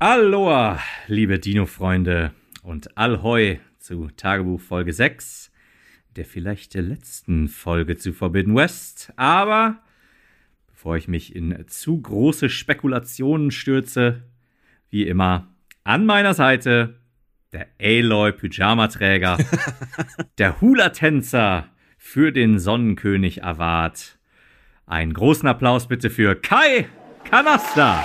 Aloha, liebe Dino-Freunde und Allhoi zu Tagebuch Folge 6, der vielleicht der letzten Folge zu Forbidden West. Aber bevor ich mich in zu große Spekulationen stürze, wie immer an meiner Seite der Aloy Pyjamaträger, der Hula-Tänzer für den Sonnenkönig Avat. Einen großen Applaus bitte für Kai Kanasta.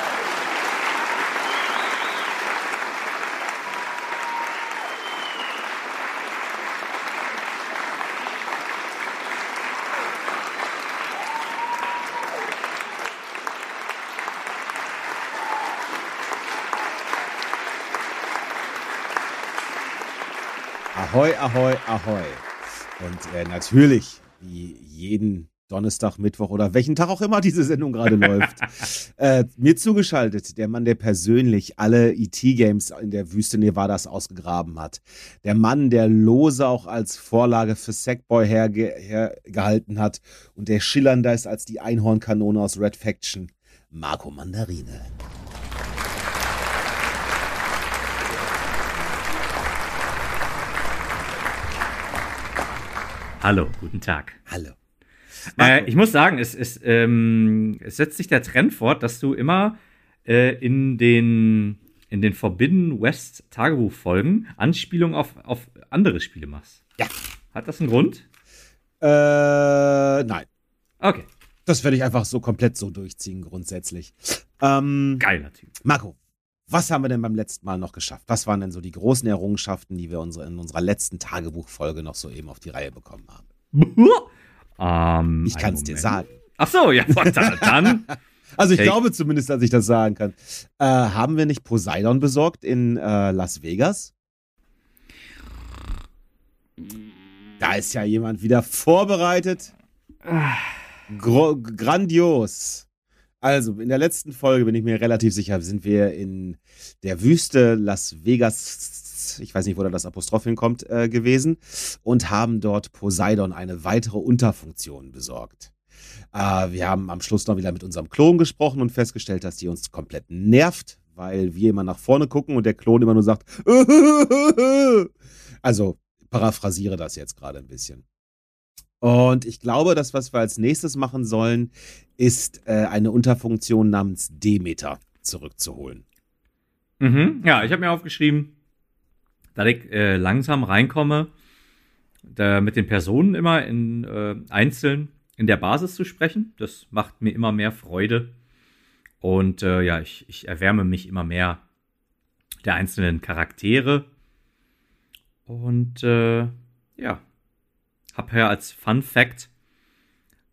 Ahoi, ahoi. Und äh, natürlich, wie jeden Donnerstag, Mittwoch oder welchen Tag auch immer diese Sendung gerade läuft, äh, mir zugeschaltet, der Mann, der persönlich alle ET-Games in der Wüste Nevadas ausgegraben hat. Der Mann, der Lose auch als Vorlage für Sackboy herge hergehalten hat und der schillernder ist als die Einhornkanone aus Red Faction. Marco Mandarine. Hallo, guten Tag. Hallo. Äh, ich muss sagen, es, es, ähm, es setzt sich der Trend fort, dass du immer äh, in den in den Forbidden West Tagebuchfolgen Anspielungen auf, auf andere Spiele machst. Ja. Hat das einen Grund? Äh, nein. Okay. Das werde ich einfach so komplett so durchziehen, grundsätzlich. Ähm, Geiler Typ. Marco, was haben wir denn beim letzten Mal noch geschafft? Was waren denn so die großen Errungenschaften, die wir unsere, in unserer letzten Tagebuchfolge noch so eben auf die Reihe bekommen haben? Ähm, Ich kann es dir sagen. Ach so, ja, dann. dann Also ich Hey. glaube zumindest, dass ich das sagen kann. Äh, haben wir nicht Poseidon besorgt in äh, Las Vegas? Da ist ja jemand wieder vorbereitet. Gro grandios. Also, in der letzten Folge bin ich mir relativ sicher, sind wir in der Wüste Las Vegas, ich weiß nicht, wo da das Apostroph hinkommt, äh, gewesen und haben dort Poseidon eine weitere Unterfunktion besorgt. Äh, wir haben am Schluss noch wieder mit unserem Klon gesprochen und festgestellt, dass die uns komplett nervt, weil wir immer nach vorne gucken und der Klon immer nur sagt, also paraphrasiere das jetzt gerade ein bisschen. Und ich glaube, das, was wir als nächstes machen sollen, ist äh, eine Unterfunktion namens Demeter zurückzuholen. Mhm. Ja, ich habe mir aufgeschrieben, da ich äh, langsam reinkomme, da mit den Personen immer in äh, einzeln in der Basis zu sprechen. Das macht mir immer mehr Freude. Und äh, ja, ich, ich erwärme mich immer mehr der einzelnen Charaktere. Und äh, ja, habe ja als Fun Fact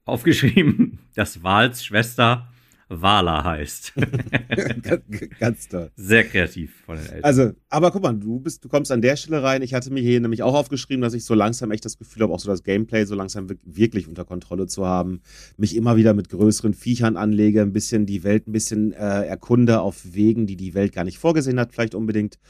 aufgeschrieben, dass Wals Schwester Wala heißt. Ganz toll. Sehr kreativ von den Eltern. Also, aber guck mal, du bist, du kommst an der Stelle rein. Ich hatte mir hier nämlich auch aufgeschrieben, dass ich so langsam echt das Gefühl habe, auch so das Gameplay so langsam wirk- wirklich unter Kontrolle zu haben. Mich immer wieder mit größeren Viechern anlege, ein bisschen die Welt ein bisschen äh, erkunde auf Wegen, die die Welt gar nicht vorgesehen hat, vielleicht unbedingt.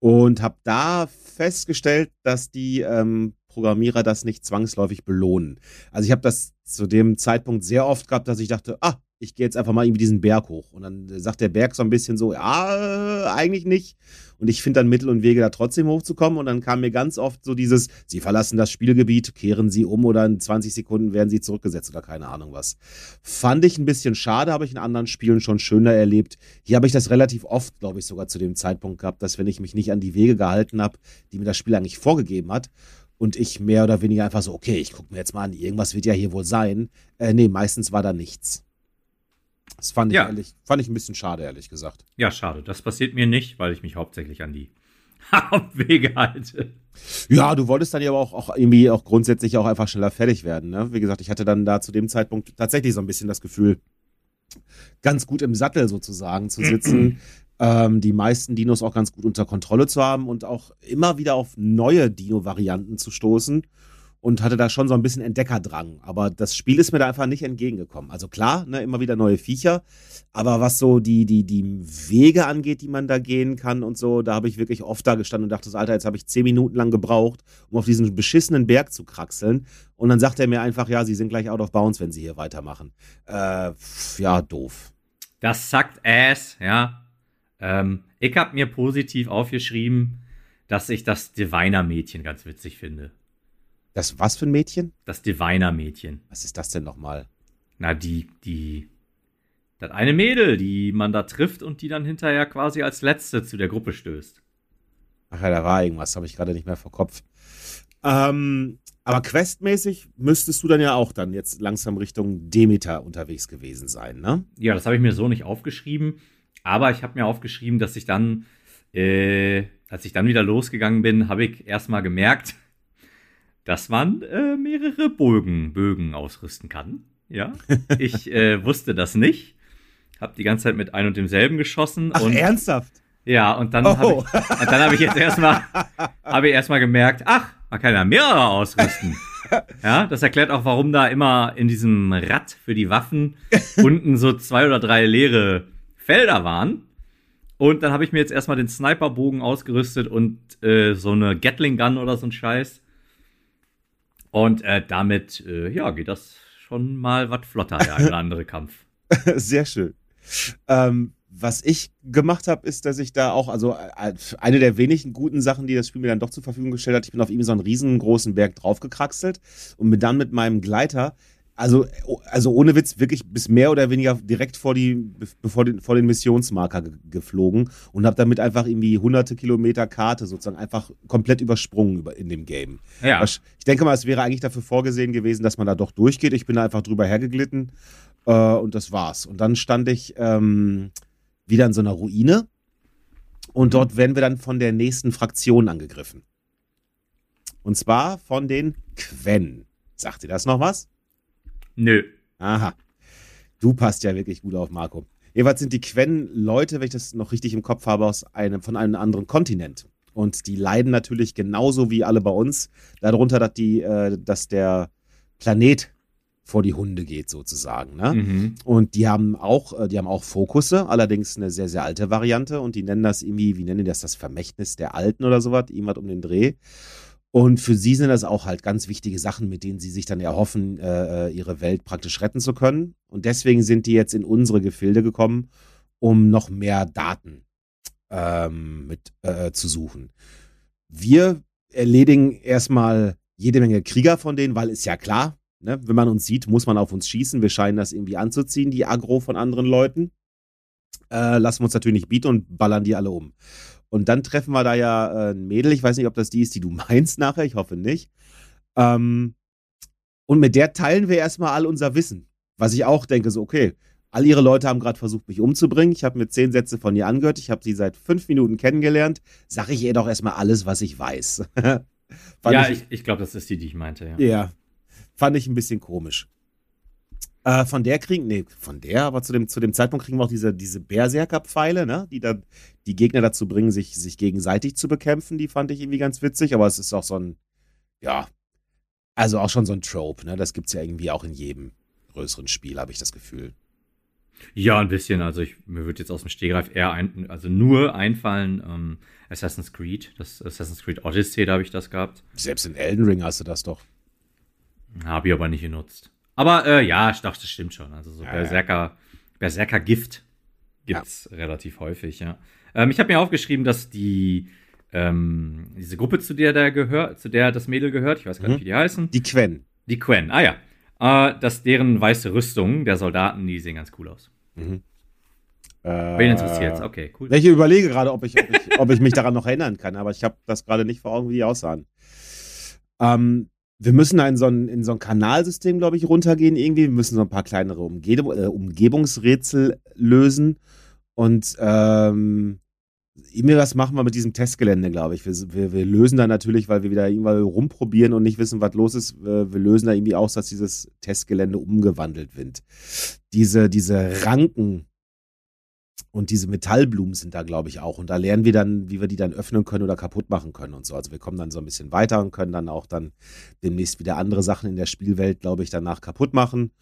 Und habe da festgestellt, dass die ähm, Programmierer das nicht zwangsläufig belohnen. Also ich habe das zu dem Zeitpunkt sehr oft gehabt, dass ich dachte, ah, ich gehe jetzt einfach mal irgendwie diesen Berg hoch. Und dann sagt der Berg so ein bisschen so, ja, eigentlich nicht. Und ich finde dann Mittel und Wege, da trotzdem hochzukommen. Und dann kam mir ganz oft so dieses, Sie verlassen das Spielgebiet, kehren Sie um oder in 20 Sekunden werden Sie zurückgesetzt oder keine Ahnung was. Fand ich ein bisschen schade, habe ich in anderen Spielen schon schöner erlebt. Hier habe ich das relativ oft, glaube ich, sogar zu dem Zeitpunkt gehabt, dass wenn ich mich nicht an die Wege gehalten habe, die mir das Spiel eigentlich vorgegeben hat, und ich mehr oder weniger einfach so, okay, ich gucke mir jetzt mal an, irgendwas wird ja hier wohl sein. Äh, nee, meistens war da nichts. Das fand ich, Ja. ehrlich, fand ich ein bisschen schade, ehrlich gesagt. Ja, schade. Das passiert mir nicht, weil ich mich hauptsächlich an die Hauptwege halte. Ja, du wolltest dann ja aber auch, auch irgendwie auch grundsätzlich auch einfach schneller fertig werden. Ne? Wie gesagt, ich hatte dann da zu dem Zeitpunkt tatsächlich so ein bisschen das Gefühl, ganz gut im Sattel sozusagen zu sitzen, ähm, die meisten Dinos auch ganz gut unter Kontrolle zu haben und auch immer wieder auf neue Dino-Varianten zu stoßen und hatte da schon so ein bisschen Entdeckerdrang. Aber das Spiel ist mir da einfach nicht entgegengekommen. Also klar, ne, immer wieder neue Viecher, aber was so die, die, die Wege angeht, die man da gehen kann und so, da habe ich wirklich oft da gestanden und dachte, Alter, jetzt habe ich zehn Minuten lang gebraucht, um auf diesen beschissenen Berg zu kraxeln. Und dann sagt er mir einfach, ja, sie sind gleich out of bounds, wenn sie hier weitermachen. Äh, ja, doof. Das sagt Ass, ja. Ähm, Ich habe mir positiv aufgeschrieben, dass ich das Diviner-Mädchen ganz witzig finde. Das was für ein Mädchen? Das Diviner-Mädchen. Was ist das denn nochmal? Na, die, die, das eine Mädel, die man da trifft und die dann hinterher quasi als Letzte zu der Gruppe stößt. Ach ja, da war irgendwas, habe ich gerade nicht mehr vor Kopf. Ähm, aber questmäßig müsstest du dann ja auch dann jetzt langsam Richtung Demeter unterwegs gewesen sein, ne? Ja, das habe ich mir so nicht aufgeschrieben. Aber ich habe mir aufgeschrieben, dass ich dann, äh, als ich dann wieder losgegangen bin, habe ich erstmal gemerkt, dass man äh, mehrere Bögen, Bögen ausrüsten kann. Ja, ich äh, wusste das nicht. Hab die ganze Zeit mit ein und demselben geschossen. Ach, und, ernsthaft? Ja, und dann oh. habe ich, dann hab ich jetzt erstmal, habe ich erstmal gemerkt, ach, man kann ja mehrere ausrüsten. Ja, das erklärt auch, warum da immer in diesem Rad für die Waffen unten so zwei oder drei leere Felder waren. Und dann habe ich mir jetzt erstmal den Sniperbogen ausgerüstet und äh, so eine Gatling Gun oder so ein Scheiß. Und äh, damit, äh, ja, geht das schon mal was flotter, der eine andere Kampf. Sehr schön. Ähm, was ich gemacht habe, ist, dass ich da auch, also äh, eine der wenigen guten Sachen, die das Spiel mir dann doch zur Verfügung gestellt hat, ich bin auf ihm so einen riesengroßen Berg draufgekraxelt und bin dann mit meinem Gleiter also, also ohne Witz, wirklich bis mehr oder weniger direkt vor, die, bevor den, vor den Missionsmarker ge geflogen und habe damit einfach irgendwie hunderte Kilometer Karte sozusagen einfach komplett übersprungen über, in dem Game. Ja. Ich denke mal, es wäre eigentlich dafür vorgesehen gewesen, dass man da doch durchgeht. Ich bin da einfach drüber hergeglitten äh, und das war's. Und dann stand ich ähm, wieder in so einer Ruine und dort werden wir dann von der nächsten Fraktion angegriffen. Und zwar von den Quen. Sagt ihr das noch was? Nö. Aha. Du passt ja wirklich gut auf, Marco. Jeweils sind die Quen Leute, wenn ich das noch richtig im Kopf habe, aus einem, von einem anderen Kontinent. Und die leiden natürlich genauso wie alle bei uns darunter, dass, die, äh, dass der Planet vor die Hunde geht, sozusagen. Ne? Mhm. Und die haben auch, äh, die haben auch Fokusse, allerdings eine sehr, sehr alte Variante und die nennen das irgendwie, wie nennen die das, das Vermächtnis der Alten oder sowas, irgendwas um den Dreh. Und für sie sind das auch halt ganz wichtige Sachen, mit denen sie sich dann erhoffen, äh, äh, ihre Welt praktisch retten zu können. Und deswegen sind die jetzt in unsere Gefilde gekommen, um noch mehr Daten ähm, mit äh, zu suchen. Wir erledigen erstmal jede Menge Krieger von denen, weil ist ja klar, ne, wenn man uns sieht, muss man auf uns schießen. Wir scheinen das irgendwie anzuziehen, die Agro von anderen Leuten. Äh, lassen wir uns natürlich nicht bieten und ballern die alle um. Und dann treffen wir da ja äh, ein Mädel, ich weiß nicht, ob das die ist, die du meinst nachher, ich hoffe nicht. Ähm, und mit der teilen wir erstmal all unser Wissen. Was ich auch denke, so, okay, all ihre Leute haben gerade versucht, mich umzubringen. Ich habe mir zehn Sätze von ihr angehört. Ich habe sie seit fünf Minuten kennengelernt. Sag ich ihr doch erstmal alles, was ich weiß. ja, ich, ich glaube, das ist die, die ich meinte. Ja. ja, fand ich ein bisschen komisch. Äh, von der kriegen, nee, von der, aber zu dem, zu dem Zeitpunkt kriegen wir auch diese, diese Berserker-Pfeile, ne? die dann die Gegner dazu bringen, sich, sich gegenseitig zu bekämpfen. Die fand ich irgendwie ganz witzig, aber es ist auch so ein, ja, also auch schon so ein Trope, ne? Das es ja irgendwie auch in jedem größeren Spiel, habe ich das Gefühl. Ja, ein bisschen. Also ich, mir würde jetzt aus dem Stehgreif eher ein, also nur einfallen, ähm, Assassin's Creed, das Assassin's Creed Odyssey, da habe ich das gehabt. Selbst in Elden Ring hast du das doch. Habe ich aber nicht genutzt. Aber äh, ja, ich dachte, das stimmt schon. Also so ja, Berserker, Berserker Gift gibt's ja. relativ häufig, ja. Ähm, ich habe mir aufgeschrieben, dass die ähm, diese Gruppe, zu der der gehört, zu der das Mädel gehört, ich weiß gar nicht, mhm. wie die heißen. Die Quen. Die Quen, ah ja. Äh, dass deren weiße Rüstung der Soldaten, die sehen ganz cool aus. Mhm. Wen äh, interessiert Okay, cool. Ich überlege gerade, ob ich, ob, ich, ob ich mich daran noch erinnern kann, aber ich habe das gerade nicht vor Augen, wie die aussahen. Ähm, wir müssen in so ein, in so ein Kanalsystem, glaube ich, runtergehen irgendwie. Wir müssen so ein paar kleinere Umge äh, Umgebungsrätsel lösen. Und ähm, irgendwie was machen wir mit diesem Testgelände, glaube ich. Wir, wir, wir, lösen da natürlich, weil wir wieder irgendwann rumprobieren und nicht wissen, was los ist. Wir, wir lösen da irgendwie aus, dass dieses Testgelände umgewandelt wird. Diese, diese Ranken, und diese Metallblumen sind da, glaube ich, auch. Und da lernen wir dann, wie wir die dann öffnen können oder kaputt machen können und so. Also wir kommen dann so ein bisschen weiter und können dann auch dann demnächst wieder andere Sachen in der Spielwelt, glaube ich, danach kaputt machen.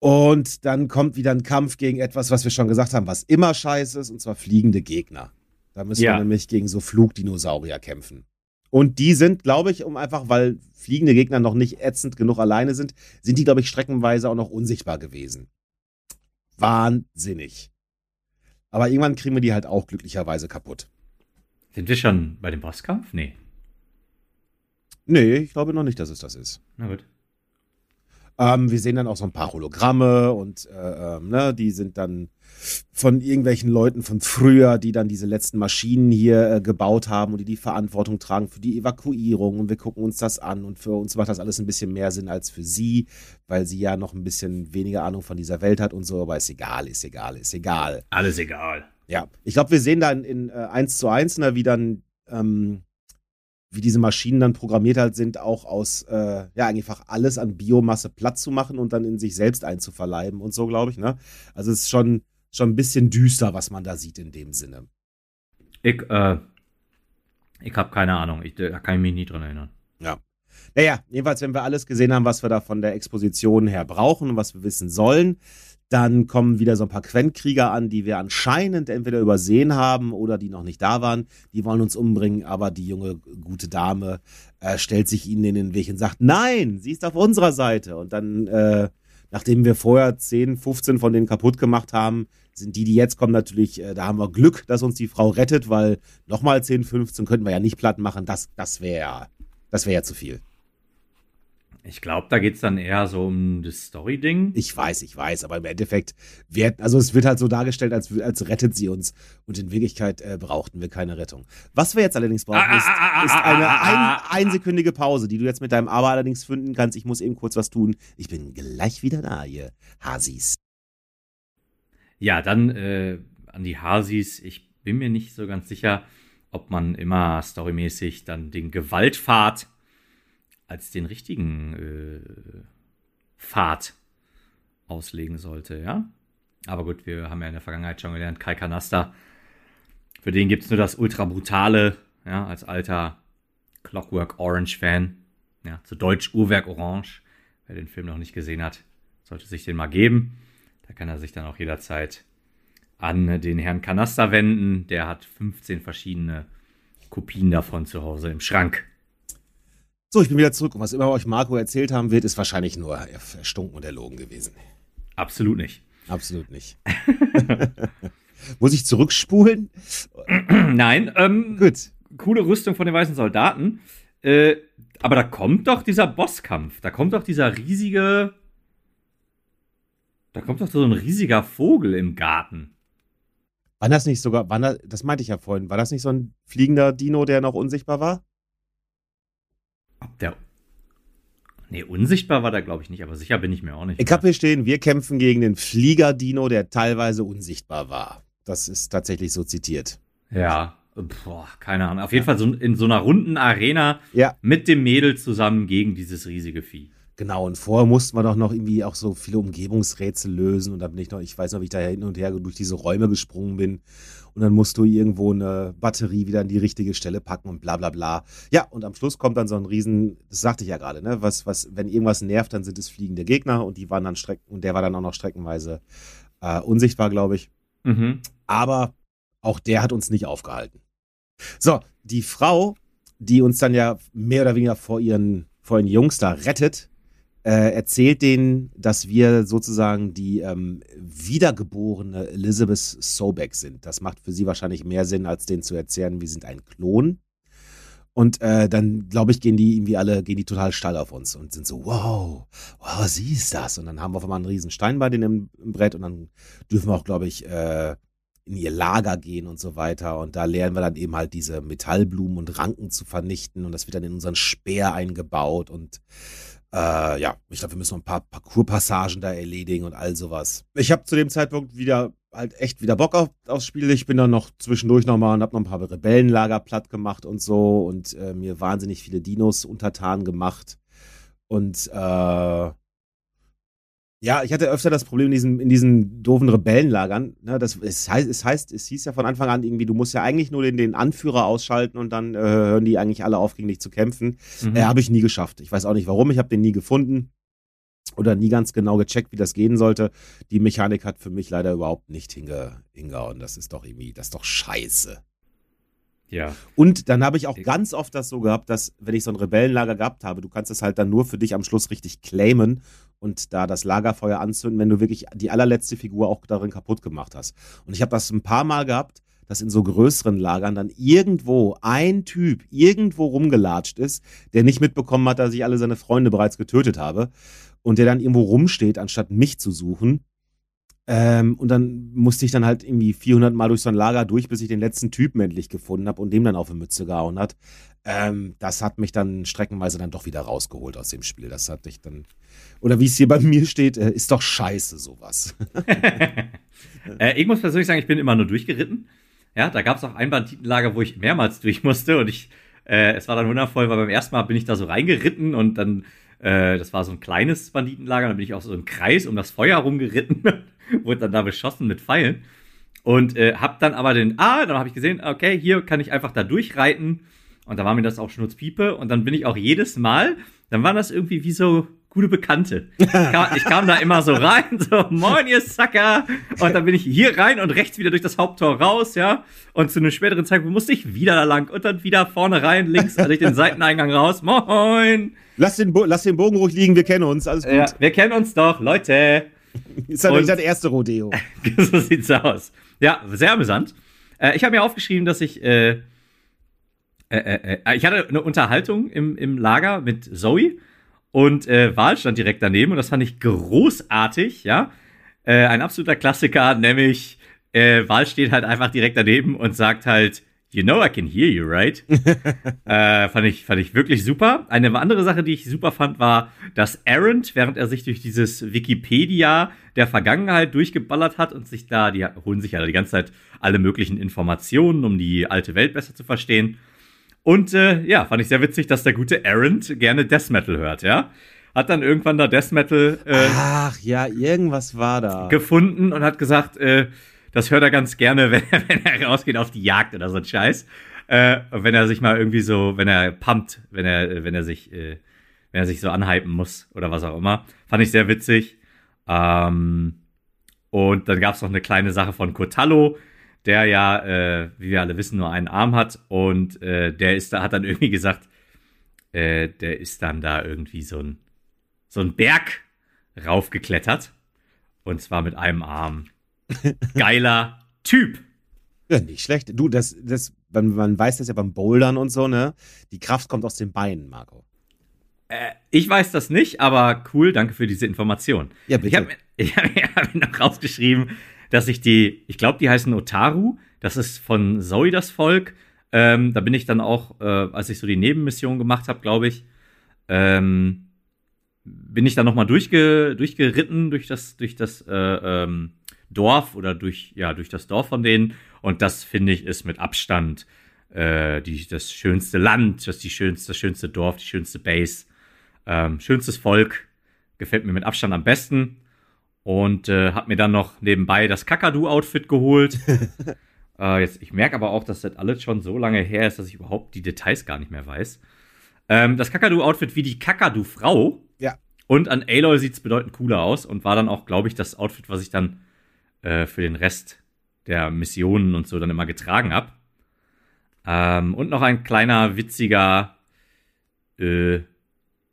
Und dann kommt wieder ein Kampf gegen etwas, was wir schon gesagt haben, was immer scheiße ist, und zwar fliegende Gegner. Da müssen ja. wir nämlich gegen so Flugdinosaurier kämpfen. Und die sind, glaube ich, um einfach, weil fliegende Gegner noch nicht ätzend genug alleine sind, sind die, glaube ich, streckenweise auch noch unsichtbar gewesen. Wahnsinnig. Aber irgendwann kriegen wir die halt auch glücklicherweise kaputt. Sind wir schon bei dem Bosskampf? Nee. Nee, ich glaube noch nicht, dass es das ist. Na gut. Ähm, wir sehen dann auch so ein paar Hologramme und äh, ähm, ne, die sind dann von irgendwelchen Leuten von früher, die dann diese letzten Maschinen hier äh, gebaut haben und die die Verantwortung tragen für die Evakuierung. Und wir gucken uns das an und für uns macht das alles ein bisschen mehr Sinn als für sie, weil sie ja noch ein bisschen weniger Ahnung von dieser Welt hat und so. Aber ist egal, ist egal, ist egal. Alles egal. Ja, ich glaube, wir sehen dann in, in äh, 1 zu 1, ne, wie dann ähm, wie diese Maschinen dann programmiert halt sind, auch aus, äh, ja, einfach alles an Biomasse platt zu machen und dann in sich selbst einzuverleiben und so, glaube ich, ne? Also es ist schon, schon ein bisschen düster, was man da sieht in dem Sinne. Ich, äh, ich habe keine Ahnung. Ich, da kann ich mich nie dran erinnern. Ja. Naja, jedenfalls, wenn wir alles gesehen haben, was wir da von der Exposition her brauchen und was wir wissen sollen, dann kommen wieder so ein paar Quentkrieger an, die wir anscheinend entweder übersehen haben oder die noch nicht da waren. Die wollen uns umbringen, aber die junge, gute Dame äh, stellt sich ihnen in den Weg und sagt, nein, sie ist auf unserer Seite. Und dann, äh, nachdem wir vorher 10, 15 von denen kaputt gemacht haben, sind die, die jetzt kommen, natürlich, äh, da haben wir Glück, dass uns die Frau rettet, weil nochmal 10, 15 könnten wir ja nicht platt machen. Das, das wäre das wär ja zu viel. Ich glaube, da geht es dann eher so um das Story-Ding. Ich weiß, ich weiß, aber im Endeffekt, wird, also es wird halt so dargestellt, als, als rettet sie uns und in Wirklichkeit äh, brauchten wir keine Rettung. Was wir jetzt allerdings brauchen, ah, ist, ah, ah, ist eine ein, einsekündige Pause, die du jetzt mit deinem Aber allerdings finden kannst. Ich muss eben kurz was tun. Ich bin gleich wieder da, ihr Hasis. Ja, dann äh, an die Hasis. Ich bin mir nicht so ganz sicher, ob man immer storymäßig dann den Gewaltpfad als den richtigen äh, Pfad auslegen sollte, ja. Aber gut, wir haben ja in der Vergangenheit schon gelernt, Kai Kanasta, für den gibt es nur das ultra brutale, ja, als alter Clockwork Orange-Fan, ja, zu Deutsch Uhrwerk Orange. Wer den Film noch nicht gesehen hat, sollte sich den mal geben. Da kann er sich dann auch jederzeit an den Herrn Kanasta wenden. Der hat 15 verschiedene Kopien davon zu Hause im Schrank. So, ich bin wieder zurück und was immer euch Marco erzählt haben wird, ist wahrscheinlich nur erstunken und erlogen gewesen. Absolut nicht. Absolut nicht. Muss ich zurückspulen? Nein. Ähm, Gut. Coole Rüstung von den weißen Soldaten. Äh, aber da kommt doch dieser Bosskampf. Da kommt doch dieser riesige. Da kommt doch so ein riesiger Vogel im Garten. War das nicht sogar, war das, das meinte ich ja vorhin, war das nicht so ein fliegender Dino, der noch unsichtbar war? Ob der. Nee, unsichtbar war der, glaube ich, nicht, aber sicher bin ich mir auch nicht. Ich habe hier stehen, wir kämpfen gegen den Flieger-Dino, der teilweise unsichtbar war. Das ist tatsächlich so zitiert. Ja, boah, keine Ahnung. Auf jeden Fall so in so einer runden Arena ja. mit dem Mädel zusammen gegen dieses riesige Vieh. Genau, und vorher mussten wir doch noch irgendwie auch so viele Umgebungsrätsel lösen. Und da bin ich noch, ich weiß noch, wie ich da hin und her durch diese Räume gesprungen bin und dann musst du irgendwo eine Batterie wieder an die richtige Stelle packen und bla bla bla. Ja, und am Schluss kommt dann so ein Riesen, das sagte ich ja gerade, ne? Was, was, wenn irgendwas nervt, dann sind es fliegende Gegner und die waren dann strecken, und der war dann auch noch streckenweise äh, unsichtbar, glaube ich. Mhm. Aber auch der hat uns nicht aufgehalten. So, die Frau, die uns dann ja mehr oder weniger vor ihren, vor ihren Jungs da rettet, äh, erzählt denen, dass wir sozusagen die ähm, wiedergeborene Elizabeth Sobeck sind. Das macht für sie wahrscheinlich mehr Sinn, als denen zu erzählen, wir sind ein Klon. Und äh, dann, glaube ich, gehen die irgendwie alle, gehen die total steil auf uns und sind so, wow, wow, sie ist das. Und dann haben wir auf einmal einen riesen Stein bei denen im, im Brett und dann dürfen wir auch, glaube ich, äh, in ihr Lager gehen und so weiter. Und da lernen wir dann eben halt diese Metallblumen und Ranken zu vernichten und das wird dann in unseren Speer eingebaut und äh, ja, ich glaube, wir müssen noch ein paar Parcours-Passagen da erledigen und all sowas. Ich habe zu dem Zeitpunkt wieder halt echt wieder Bock auf, aufs Spiel. Ich bin dann noch zwischendurch nochmal und habe noch ein paar Rebellenlager platt gemacht und so und äh, mir wahnsinnig viele Dinos untertan gemacht. Und äh, ja, ich hatte öfter das Problem in diesen, in diesen doofen Rebellenlagern. Ne, das, es, heißt, es heißt, es hieß ja von Anfang an irgendwie, du musst ja eigentlich nur den, den Anführer ausschalten und dann äh, hören die eigentlich alle auf, gegen dich zu kämpfen. Mhm. Äh, habe ich nie geschafft. Ich weiß auch nicht warum, ich habe den nie gefunden oder nie ganz genau gecheckt, wie das gehen sollte. Die Mechanik hat für mich leider überhaupt nicht hinge, hingehauen. Das ist doch irgendwie, das ist doch scheiße. Ja. Und dann habe ich auch ganz oft das so gehabt, dass, wenn ich so ein Rebellenlager gehabt habe, du kannst es halt dann nur für dich am Schluss richtig claimen und da das Lagerfeuer anzünden, wenn du wirklich die allerletzte Figur auch darin kaputt gemacht hast. Und ich habe das ein paar Mal gehabt, dass in so größeren Lagern dann irgendwo ein Typ irgendwo rumgelatscht ist, der nicht mitbekommen hat, dass ich alle seine Freunde bereits getötet habe und der dann irgendwo rumsteht, anstatt mich zu suchen ähm, und dann musste ich dann halt irgendwie 400 Mal durch so ein Lager durch, bis ich den letzten Typen endlich gefunden habe und dem dann auf die Mütze gehauen hat. Ähm, das hat mich dann streckenweise dann doch wieder rausgeholt aus dem Spiel. Das hatte ich dann, oder wie es hier bei mir steht, äh, ist doch scheiße sowas. äh, ich muss persönlich sagen, ich bin immer nur durchgeritten. Ja, da gab es auch ein Banditenlager, wo ich mehrmals durch musste und ich, äh, es war dann wundervoll, weil beim ersten Mal bin ich da so reingeritten und dann äh, das war so ein kleines Banditenlager, dann bin ich auch so im Kreis um das Feuer rumgeritten wurde dann da beschossen mit Pfeilen. Und äh, hab dann aber den, ah, dann habe ich gesehen, okay, hier kann ich einfach da durchreiten. Und da war mir das auch Schnurzpiepe. Und dann bin ich auch jedes Mal, dann waren das irgendwie wie so gute Bekannte. Ich kam, ich kam da immer so rein, so, moin, ihr Sacker. Und dann bin ich hier rein und rechts wieder durch das Haupttor raus, ja. Und zu einem späteren Zeitpunkt musste ich wieder da lang und dann wieder vorne rein, links durch den Seiteneingang raus. Moin. Lass den, Bo lass den Bogen ruhig liegen, wir kennen uns, alles gut. Ja, wir kennen uns doch, Leute. ist halt das erste Rodeo. so sieht's aus. Ja, sehr amüsant. Äh, ich habe mir aufgeschrieben, dass ich äh, äh, äh, äh, ich hatte eine Unterhaltung im, im Lager mit Zoe und Wahl stand direkt daneben und das fand ich großartig, ja. Ein absoluter Klassiker, nämlich Wahl steht halt einfach direkt daneben und sagt halt, You know I can hear you, right? äh, fand, ich, fand ich wirklich super. Eine andere Sache, die ich super fand, war, dass Aaron, während er sich durch dieses Wikipedia der Vergangenheit durchgeballert hat und sich da, die holen sich ja die ganze Zeit alle möglichen Informationen, um die alte Welt besser zu verstehen. Und äh, ja, fand ich sehr witzig, dass der gute Aaron gerne Death Metal hört, ja. Hat dann irgendwann da Death Metal äh, Ach ja, irgendwas war da. gefunden und hat gesagt, äh, das hört er ganz gerne, wenn er, wenn er rausgeht auf die Jagd oder so ein Scheiß. Äh, wenn er sich mal irgendwie so, wenn er pumpt, wenn er, wenn er sich, äh, wenn er sich so anhypen muss oder was auch immer. Fand ich sehr witzig. Ähm, und dann gab es noch eine kleine Sache von Cotallo, der ja, äh, wie wir alle wissen, nur einen Arm hat. Und äh, der ist da, hat dann irgendwie gesagt, äh, der ist dann da irgendwie so ein, so ein Berg raufgeklettert. Und zwar mit einem Arm. Geiler Typ. Ja, nicht schlecht. Du, das, das, man, man weiß das ja beim Bouldern und so, ne? Die Kraft kommt aus den Beinen, Marco. Äh, ich weiß das nicht, aber cool, danke für diese Information. Ja, bitte. Ich habe ich hab, hab mir noch rausgeschrieben, dass ich die, ich glaube, die heißen Otaru. Das ist von Zoe das Volk. Ähm, da bin ich dann auch, äh, als ich so die Nebenmission gemacht habe, glaube ich, ähm, bin ich dann nochmal durchge, durchgeritten durch das, durch das äh, ähm, Dorf oder durch, ja, durch das Dorf von denen. Und das finde ich ist mit Abstand äh, die, das schönste Land, das die schönste, das schönste Dorf, die schönste Base, ähm, schönstes Volk. Gefällt mir mit Abstand am besten. Und äh, habe mir dann noch nebenbei das Kakadu-Outfit geholt. äh, jetzt, ich merke aber auch, dass das alles schon so lange her ist, dass ich überhaupt die Details gar nicht mehr weiß. Ähm, das Kakadu-Outfit wie die Kakadu-Frau. Ja. Und an Aloy sieht es bedeutend cooler aus und war dann auch, glaube ich, das Outfit, was ich dann äh, für den Rest der Missionen und so dann immer getragen habe. Ähm, und noch ein kleiner witziger, äh,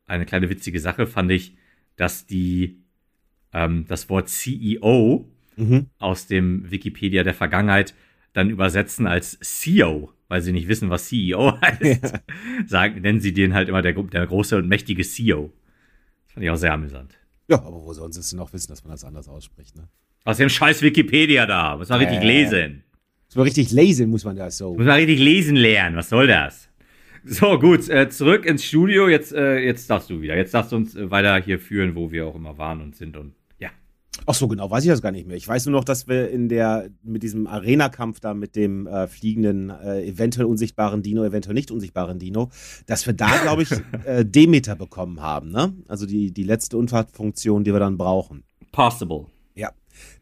eine kleine witzige Sache fand ich, dass die ähm, das Wort CEO mhm. aus dem Wikipedia der Vergangenheit dann übersetzen als CEO, weil sie nicht wissen, was CEO heißt. Ja. Sagen, nennen sie den halt immer der, der große und mächtige CEO. Das fand ich auch sehr amüsant. Ja, aber wo sonst ist denn auch wissen, dass man das anders ausspricht, ne? Aus dem scheiß Wikipedia da. Muss man äh, richtig lesen. Muss man richtig lesen, muss man das so. Muss man richtig lesen lernen. Was soll das? So, gut, äh, zurück ins Studio. Jetzt, äh, jetzt darfst du wieder. Jetzt darfst du uns äh, weiter hier führen, wo wir auch immer waren und sind und ja. Ach so, genau, weiß ich das gar nicht mehr. Ich weiß nur noch, dass wir in der, mit diesem Arena-Kampf da mit dem äh, fliegenden, äh, eventuell unsichtbaren Dino, eventuell nicht unsichtbaren Dino, dass wir da, glaube ich, äh, Demeter bekommen haben, ne? Also die, die letzte Unfahrtfunktion, die wir dann brauchen. Possible.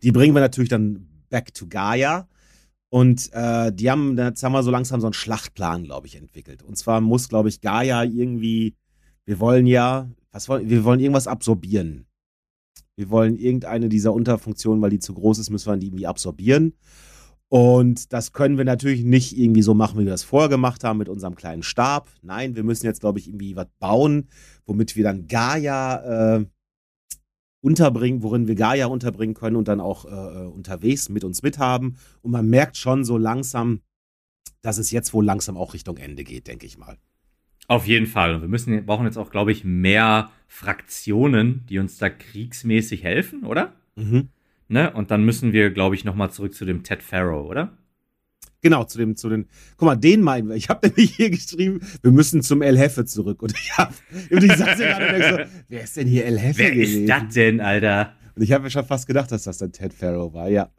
Die bringen wir natürlich dann back to Gaia. Und äh, die haben, jetzt haben wir so langsam so einen Schlachtplan, glaube ich, entwickelt. Und zwar muss, glaube ich, Gaia irgendwie, wir wollen ja, was wollen, wir wollen irgendwas absorbieren. Wir wollen irgendeine dieser Unterfunktionen, weil die zu groß ist, müssen wir die irgendwie absorbieren. Und das können wir natürlich nicht irgendwie so machen, wie wir das vorher gemacht haben mit unserem kleinen Stab. Nein, wir müssen jetzt, glaube ich, irgendwie was bauen, womit wir dann Gaia äh, unterbringen, worin wir Gaia unterbringen können und dann auch äh, äh unterwegs mit uns mithaben. Und man merkt schon so langsam, dass es jetzt wohl langsam auch Richtung Ende geht, denke ich mal. Auf jeden Fall. Und wir müssen, brauchen jetzt auch, glaube ich, mehr Fraktionen, die uns da kriegsmäßig helfen, oder? Mhm. Ne? Und dann müssen wir, glaube ich, nochmal zurück zu dem Ted Farrow, oder? Genau, zu dem, zu den, guck mal, den meinen wir. Ich habe nämlich hier geschrieben, wir müssen zum El Hefe zurück. Und ich habe, ich saß ja gerade so, wer ist denn hier El Hefe Wer gewesen? ist das denn, Alter? Und ich habe mir schon fast gedacht, dass das dann Ted Farrow war, ja.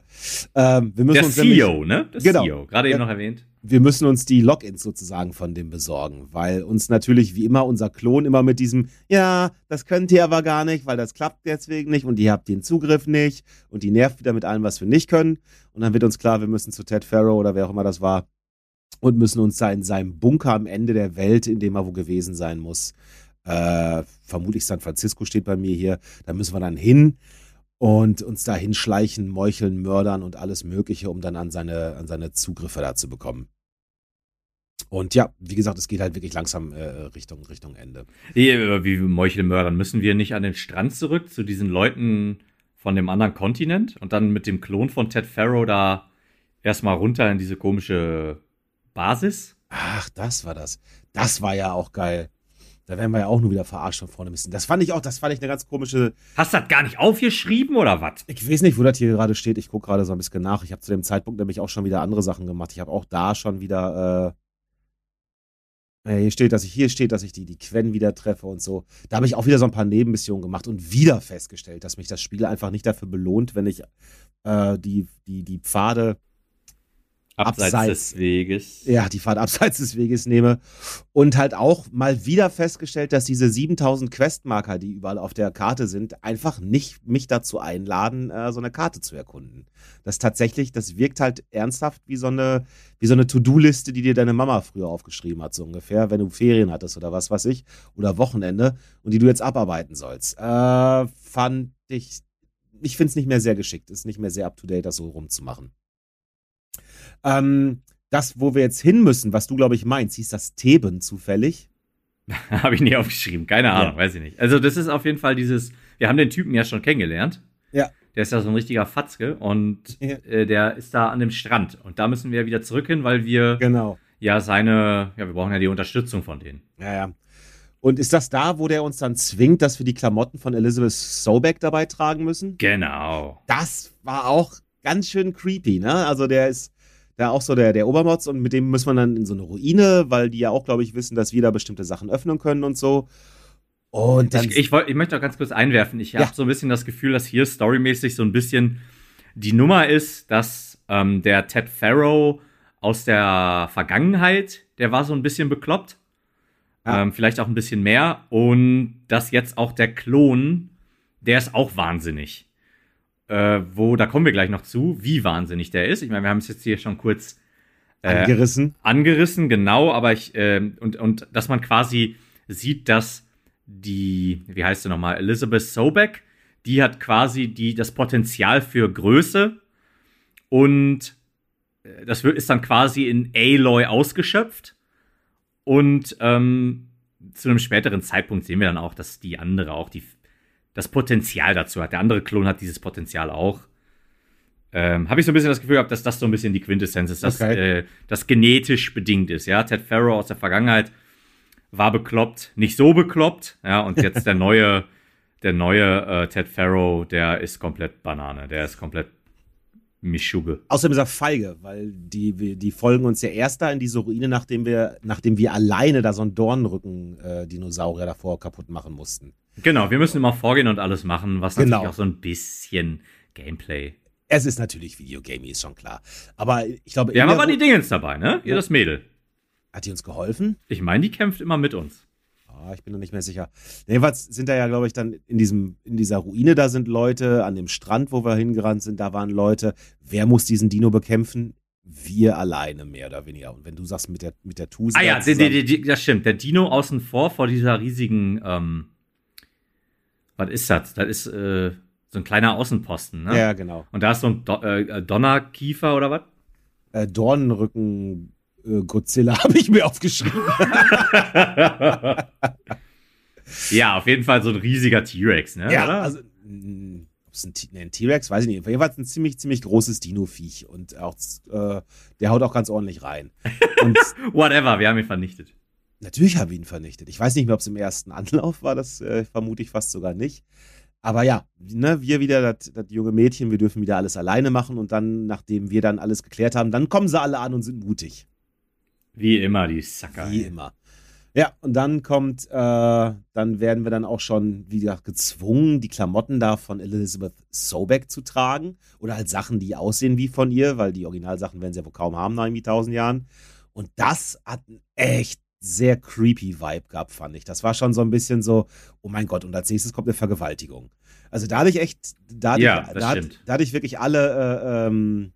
Ähm, wir müssen Der uns CEO, nämlich, ne? Der genau, CEO, gerade eben noch erwähnt wir müssen uns die Logins sozusagen von dem besorgen, weil uns natürlich wie immer unser Klon immer mit diesem, ja, das könnt ihr aber gar nicht, weil das klappt deswegen nicht und ihr habt den Zugriff nicht und die nervt wieder mit allem, was wir nicht können. Und dann wird uns klar, wir müssen zu Ted Farrow oder wer auch immer das war und müssen uns da in seinem Bunker am Ende der Welt, in dem er wo gewesen sein muss, äh, vermutlich San Francisco steht bei mir hier, da müssen wir dann hin und uns da hinschleichen, meucheln, mördern und alles Mögliche, um dann an seine, an seine Zugriffe da zu bekommen. Und ja, wie gesagt, es geht halt wirklich langsam äh, Richtung, Richtung Ende. Wie, wie Meuchelmördern, müssen wir nicht an den Strand zurück zu diesen Leuten von dem anderen Kontinent und dann mit dem Klon von Ted Farrow da erstmal runter in diese komische Basis? Ach, das war das. Das war ja auch geil. Da werden wir ja auch nur wieder verarscht von vorne müssen. Das fand ich auch, das fand ich eine ganz komische. Hast du das gar nicht aufgeschrieben oder was? Ich weiß nicht, wo das hier gerade steht. Ich gucke gerade so ein bisschen nach. Ich habe zu dem Zeitpunkt nämlich auch schon wieder andere Sachen gemacht. Ich habe auch da schon wieder äh, äh, hier steht, dass ich hier steht, dass ich die, die Quen wieder treffe und so. Da habe ich auch wieder so ein paar Nebenmissionen gemacht und wieder festgestellt, dass mich das Spiel einfach nicht dafür belohnt, wenn ich äh, die, die, die Pfade abseits, abseits, des Weges. Ja, die Fahrt abseits des Weges nehme. Und halt auch mal wieder festgestellt, dass diese 7000 Questmarker, die überall auf der Karte sind, einfach nicht mich dazu einladen, äh, so eine Karte zu erkunden. Das tatsächlich, das wirkt halt ernsthaft wie so eine, wie so eine To-Do-Liste, die dir deine Mama früher aufgeschrieben hat, so ungefähr, wenn du Ferien hattest oder was weiß ich, oder Wochenende und die du jetzt abarbeiten sollst. Äh, fand ich, ich finde es nicht mehr sehr geschickt, ist nicht mehr sehr up to date, das so rumzumachen. Ähm, das, wo wir jetzt hin müssen, was du, glaube ich, meinst, hieß das Theben zufällig? Habe ich nie aufgeschrieben, keine Ahnung, ja. weiß ich nicht. Also, das ist auf jeden Fall dieses, wir haben den Typen ja schon kennengelernt. Ja. Der ist ja so ein richtiger Fatzke und ja. äh, der ist da an dem Strand. Und da müssen wir wieder zurück hin, weil wir genau. ja seine, ja, wir brauchen ja die Unterstützung von denen. Ja, ja. Und ist das da, wo der uns dann zwingt, dass wir die Klamotten von Elizabeth Sobeck dabei tragen müssen? Genau. Das war auch ganz schön creepy, ne? Also der ist, da auch so der, der Obermotz und mit dem muss man dann in so eine Ruine, weil die ja auch, glaube ich, wissen, dass wir da bestimmte Sachen öffnen können und so. Und dann ich, ich, wollt, ich möchte auch ganz kurz einwerfen, ich habe so ein bisschen das Gefühl, dass hier storymäßig so ein bisschen die Nummer ist, dass ähm, der Ted Farrow aus der Vergangenheit, der war so ein bisschen bekloppt. Ja. Ähm, vielleicht auch ein bisschen mehr. Und dass jetzt auch der Klon, der ist auch wahnsinnig äh, wo, da kommen wir gleich noch zu, wie wahnsinnig der ist. Ich meine, wir haben es jetzt hier schon kurz äh, angerissen. Angerissen, genau, aber ich, äh, und, und dass man quasi sieht, dass die, wie heißt sie nochmal, Elizabeth Sobeck, die hat quasi die, das Potenzial für Größe und äh, das ist dann quasi in Aloy ausgeschöpft. Und ähm, zu einem späteren Zeitpunkt sehen wir dann auch, dass die andere auch die das Potenzial dazu hat. Der andere Klon hat dieses Potenzial auch. Ähm, Habe ich so ein bisschen das Gefühl gehabt, dass das so ein bisschen die Quintessenz ist, dass okay. äh, das genetisch bedingt ist. Ja, Ted Farrow aus der Vergangenheit war bekloppt, nicht so bekloppt. Ja, und jetzt der neue, der neue äh, Ted Farrow, der ist komplett Banane. Der ist komplett Mischugge. Außerdem ist er feige, weil die, die folgen uns ja erst da in diese Ruine, nachdem wir, nachdem wir alleine da so einen Dornrücken-Dinosaurier äh, davor kaputt machen mussten. Genau, wir müssen immer vorgehen und alles machen, was genau. natürlich auch so ein bisschen Gameplay. Es ist natürlich Videogaming, ist schon klar. Aber ich glaube. Wir haben aber die Dingens dabei, ne? Ihr ja. das Mädel. Hat die uns geholfen? Ich meine, die kämpft immer mit uns. Oh, ich bin noch nicht mehr sicher. Jedenfalls sind da ja, glaube ich, dann in, diesem, in dieser Ruine, da sind Leute, an dem Strand, wo wir hingerannt sind, da waren Leute. Wer muss diesen Dino bekämpfen? Wir alleine, mehr oder weniger. Und wenn du sagst, mit der, mit der Tuse. Ah ja, die, die, die, das stimmt. Der Dino außen vor, vor dieser riesigen ähm, was ist das? Das ist äh, so ein kleiner Außenposten, ne? Ja, genau. Und da ist so ein Do äh, Donnerkiefer oder was? äh, Dornenrücken äh, Godzilla habe ich mir aufgeschrieben. ja, auf jeden Fall so ein riesiger T-Rex, ne? Ja, Oder? also ein T-Rex, weiß ich nicht. Jedenfalls ein ziemlich, ziemlich großes Dino-Viech und auch, äh, der haut auch ganz ordentlich rein. Whatever, wir haben ihn vernichtet. Natürlich haben wir ihn vernichtet. Ich weiß nicht mehr, ob es im ersten Anlauf war, das äh, vermute ich fast sogar nicht. Aber ja, ne, wir wieder, das, junge Mädchen, wir dürfen wieder alles alleine machen und dann, nachdem wir dann alles geklärt haben, dann kommen sie alle an und sind mutig. Wie immer, die Sacker. Wie immer. Ja, und dann kommt, äh, dann werden wir dann auch schon wieder gezwungen, die Klamotten da von Elizabeth Sobeck zu tragen. Oder halt Sachen, die aussehen wie von ihr, weil die Originalsachen werden sie ja wohl kaum haben nach irgendwie tausend Jahren. Und das hat einen echt sehr creepy Vibe gehabt, fand ich. Das war schon so ein bisschen so, oh mein Gott, und als nächstes kommt eine Vergewaltigung. Also da hatte ich echt, da hatte, ja, ich, da, da hatte ich wirklich alle, äh, ähm,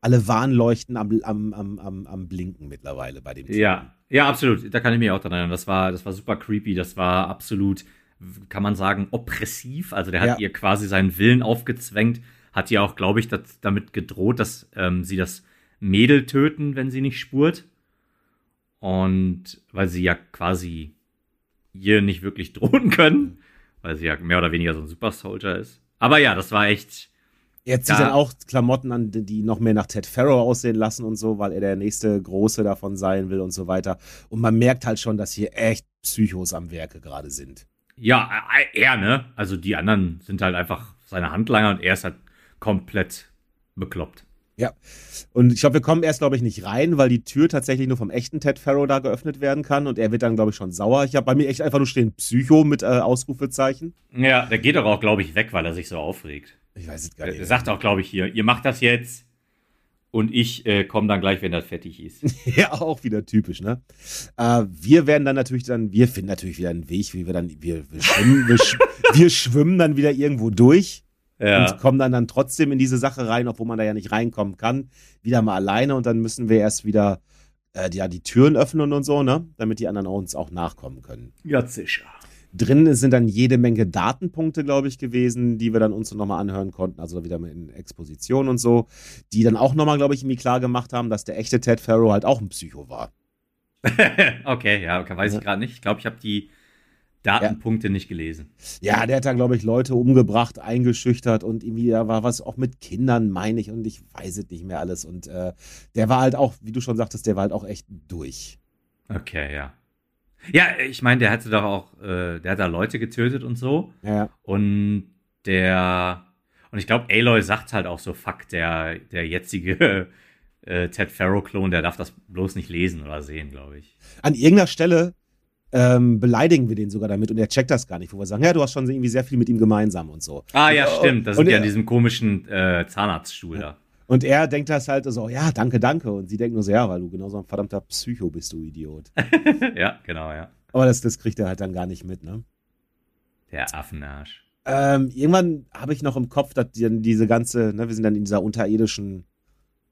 alle Warnleuchten am, am, am, am, Blinken mittlerweile bei dem Team. Ja, ja, absolut. Da kann ich mich auch dran erinnern. Das war, das war super creepy. Das war absolut, kann man sagen, oppressiv. Also der hat ja. ihr quasi seinen Willen aufgezwängt, hat ihr auch, glaube ich, das, damit gedroht, dass ähm, sie das Mädel töten, wenn sie nicht spurt. Und weil sie ja quasi ihr nicht wirklich drohen können, weil sie ja mehr oder weniger so ein Super Soldier ist. Aber ja, das war echt er zieht da, dann auch Klamotten an, die noch mehr nach Ted Farrow aussehen lassen und so, weil er der nächste Große davon sein will und so weiter. Und man merkt halt schon, dass hier echt Psychos am Werke gerade sind. Ja, äh, er, ne? Also die anderen sind halt einfach seine Handlanger und er ist halt komplett bekloppt. Ja. Und ich glaube, wir kommen erst, glaube ich, nicht rein, weil die Tür tatsächlich nur vom echten Ted Farrow da geöffnet werden kann und er wird dann, glaube ich, schon sauer. Ich habe bei mir echt einfach nur stehen Psycho mit äh, Ausrufezeichen. Ja, der geht doch auch, glaube ich, weg, weil er sich so aufregt. Ich weiß es gar nicht. Er sagt auch, glaube ich, hier, ihr macht das jetzt und ich äh, komme dann gleich, wenn das fertig ist. ja, auch wieder typisch, ne? Äh, wir werden dann natürlich dann, wir finden natürlich wieder einen Weg, wie wir dann, wir, wir, schwimmen, wir, sch wir schwimmen dann wieder irgendwo durch. Ja. Und kommen dann, dann trotzdem in diese Sache rein, obwohl man da ja nicht reinkommen kann. Wieder mal alleine und dann müssen wir erst wieder äh, ja, die Türen öffnen und so, ne? Damit die anderen uns auch nachkommen können. Ja, sicher. Drin sind dann jede Menge Datenpunkte, glaube ich, gewesen, die wir dann uns nochmal anhören konnten, also wieder in Exposition und so, die dann auch nochmal, glaube ich, irgendwie klar gemacht haben, dass der echte Ted Farrow halt auch ein Psycho war. okay, ja, weiß ich gerade nicht. Ich glaube, ich habe die Datenpunkte ja. nicht gelesen. Ja, der hat dann, glaube ich, Leute umgebracht, eingeschüchtert und irgendwie, da war was auch mit Kindern, meine ich, und ich weiß es nicht mehr alles. Und äh, der war halt auch, wie du schon sagtest, der war halt auch echt durch. Okay, ja. Ja, ich meine, der hatte doch auch, äh, der hat da Leute getötet und so. Ja. Und der, und ich glaube, Aloy sagt halt auch so, fuck, der, der jetzige äh, Ted Farrow-Klon, der darf das bloß nicht lesen oder sehen, glaube ich. An irgendeiner Stelle ähm, beleidigen wir den sogar damit und er checkt das gar nicht, wo wir sagen, ja, du hast schon irgendwie sehr viel mit ihm gemeinsam und so. Ah, ja, stimmt. Das sind ja an diesem komischen äh, Zahnarztstuhl ja. da. Und er denkt das halt so, ja, danke, danke. Und sie denkt nur so, ja, weil du genauso ein verdammter Psycho bist, du Idiot. ja, genau, ja. Aber das, das kriegt er halt dann gar nicht mit, ne? Der Affenarsch. Ähm, irgendwann habe ich noch im Kopf, dass die, diese ganze, ne, wir sind dann in dieser unterirdischen.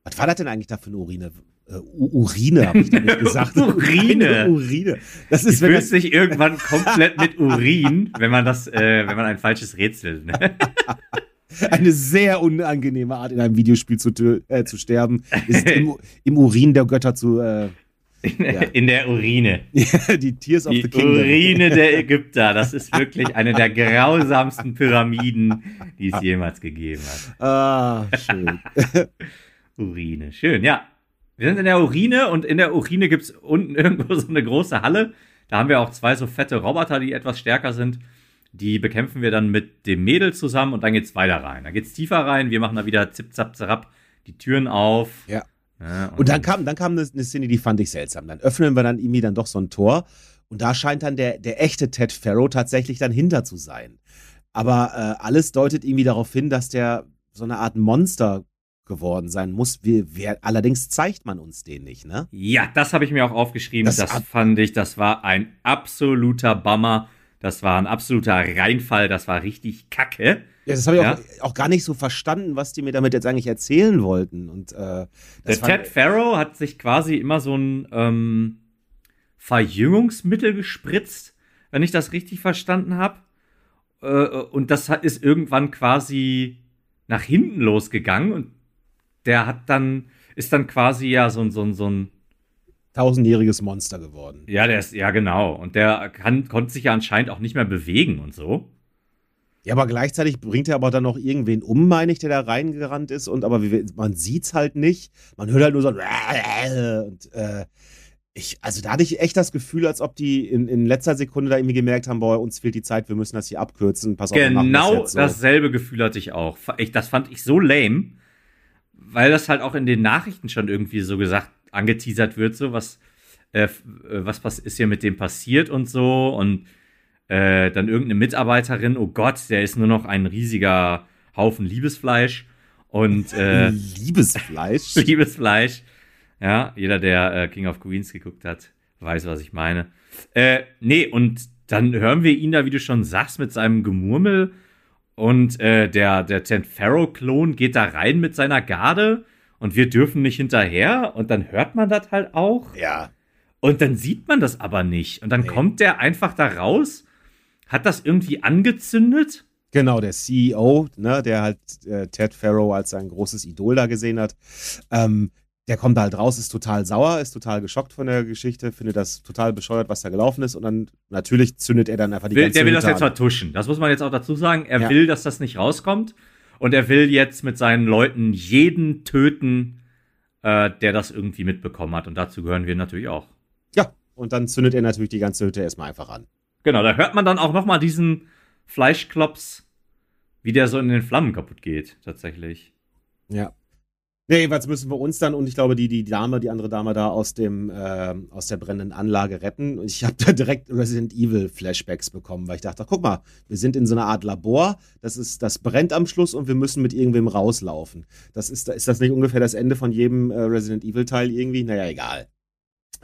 Was war das denn eigentlich da für eine Urine? Uh, Urine, habe ich damit gesagt. Urine. Urine. Das ist, wenn das sich irgendwann komplett mit Urin, wenn man das, äh, wenn man ein falsches Rätsel. Ne? Eine sehr unangenehme Art, in einem Videospiel zu, äh, zu sterben, ist im, im, Urin der Götter zu. Äh, in, ja. in, der Urine. die Tears of die the Kingdom. Urine der Ägypter. Das ist wirklich eine der grausamsten Pyramiden, die es jemals gegeben hat. Ah, schön. Urine. Schön, ja. Wir sind in der Urine und in der Urine gibt es unten irgendwo so eine große Halle. Da haben wir auch zwei so fette Roboter, die etwas stärker sind. Die bekämpfen wir dann mit dem Mädel zusammen und dann geht's weiter rein. Dann geht's tiefer rein, wir machen da wieder zip, zap, zap, die Türen auf. Ja. ja und, und, dann kam, dann kam eine, eine Szene, die fand ich seltsam. Dann öffnen wir dann irgendwie dann doch so ein Tor und da scheint dann der, der echte Ted Farrow tatsächlich dann hinter zu sein. Aber äh, alles deutet irgendwie darauf hin, dass der so eine Art Monster geworden sein muss. Wir, wir, allerdings zeigt man uns den nicht, ne? Ja, das habe ich mir auch aufgeschrieben. Das, das fand ich, das war ein absoluter Bummer. Das war ein absoluter Reinfall, das war richtig kacke. Ja, das habe ich ja? auch, auch, gar nicht so verstanden, was die mir damit jetzt eigentlich erzählen wollten. Und, äh, Der Ted Farrow hat sich quasi immer so ein ähm, Verjüngungsmittel gespritzt, wenn ich das richtig verstanden habe. Äh, und das ist irgendwann quasi nach hinten losgegangen und der hat dann ist dann quasi ja so, so, so ein tausendjähriges Monster geworden. Ja, der ist, ja, genau. Und der kann, konnte sich ja anscheinend auch nicht mehr bewegen und so. Ja, aber gleichzeitig bringt er aber dann noch irgendwen um, meine ich, der da reingerannt ist. Und aber wie, man sieht's halt nicht. Man hört halt nur so ein und äh, ich, also da hatte ich echt das Gefühl, als ob die in, in letzter Sekunde da irgendwie gemerkt haben, boah, uns fehlt die Zeit, wir müssen das hier abkürzen. Pass auf, genau das so. dasselbe Gefühl hatte ich auch. Ich, das fand ich so lame, weil das halt auch in den Nachrichten schon irgendwie so gesagt, angeteasert wird, so was, äh, was, was ist hier mit dem passiert und so und äh, dann irgendeine Mitarbeiterin, oh Gott, der ist nur noch ein riesiger Haufen Liebesfleisch und äh, Liebesfleisch? Liebesfleisch. Ja, jeder, der äh, King of Queens geguckt hat, weiß, was ich meine. Äh, nee, und dann hören wir ihn da, wie du schon sagst, mit seinem Gemurmel. Und äh, der, der Ted Pharaoh-Klon geht da rein mit seiner Garde und wir dürfen nicht hinterher. Und dann hört man das halt auch. Ja. Und dann sieht man das aber nicht. Und dann nee. kommt der einfach da raus hat das irgendwie angezündet? Genau, der CEO, ne, der halt äh, Ted Farrow als sein großes Idol da gesehen hat. Ähm, der kommt da halt raus, ist total sauer, ist total geschockt von der Geschichte, findet das total bescheuert, was da gelaufen ist und dann natürlich zündet er dann einfach die will, ganze Der will Hütte das jetzt vertuschen. Das muss man jetzt auch dazu sagen. Er ja. will, dass das nicht rauskommt und er will jetzt mit seinen Leuten jeden töten, äh, der das irgendwie mitbekommen hat und dazu gehören wir natürlich auch. Ja, und dann zündet er natürlich die ganze Hütte erstmal einfach an. Genau, da hört man dann auch noch mal diesen Fleischklops, wie der so in den Flammen kaputt geht, tatsächlich. Ja. Nee, jedenfalls müssen wir uns dann und ich glaube, die, die Dame, die andere Dame da aus dem, äh, aus der brennenden Anlage retten. Ich habe da direkt Resident Evil Flashbacks bekommen, weil ich dachte, guck mal, wir sind in so einer Art Labor, das ist, das brennt am Schluss und wir müssen mit irgendwem rauslaufen. Das ist, ist das nicht ungefähr das Ende von jedem äh, Resident Evil Teil irgendwie? Naja, egal.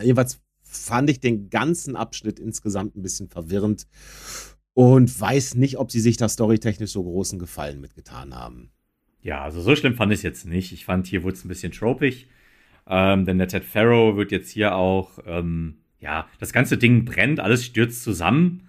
Jedenfalls fand ich den ganzen Abschnitt insgesamt ein bisschen verwirrend und weiß nicht, ob sie sich da storytechnisch so großen Gefallen mitgetan haben. Ja, also so schlimm fand ich es jetzt nicht. Ich fand, hier wurde es ein bisschen tropig. Ähm, denn der Ted Farrow wird jetzt hier auch, ähm, ja, das ganze Ding brennt, alles stürzt zusammen.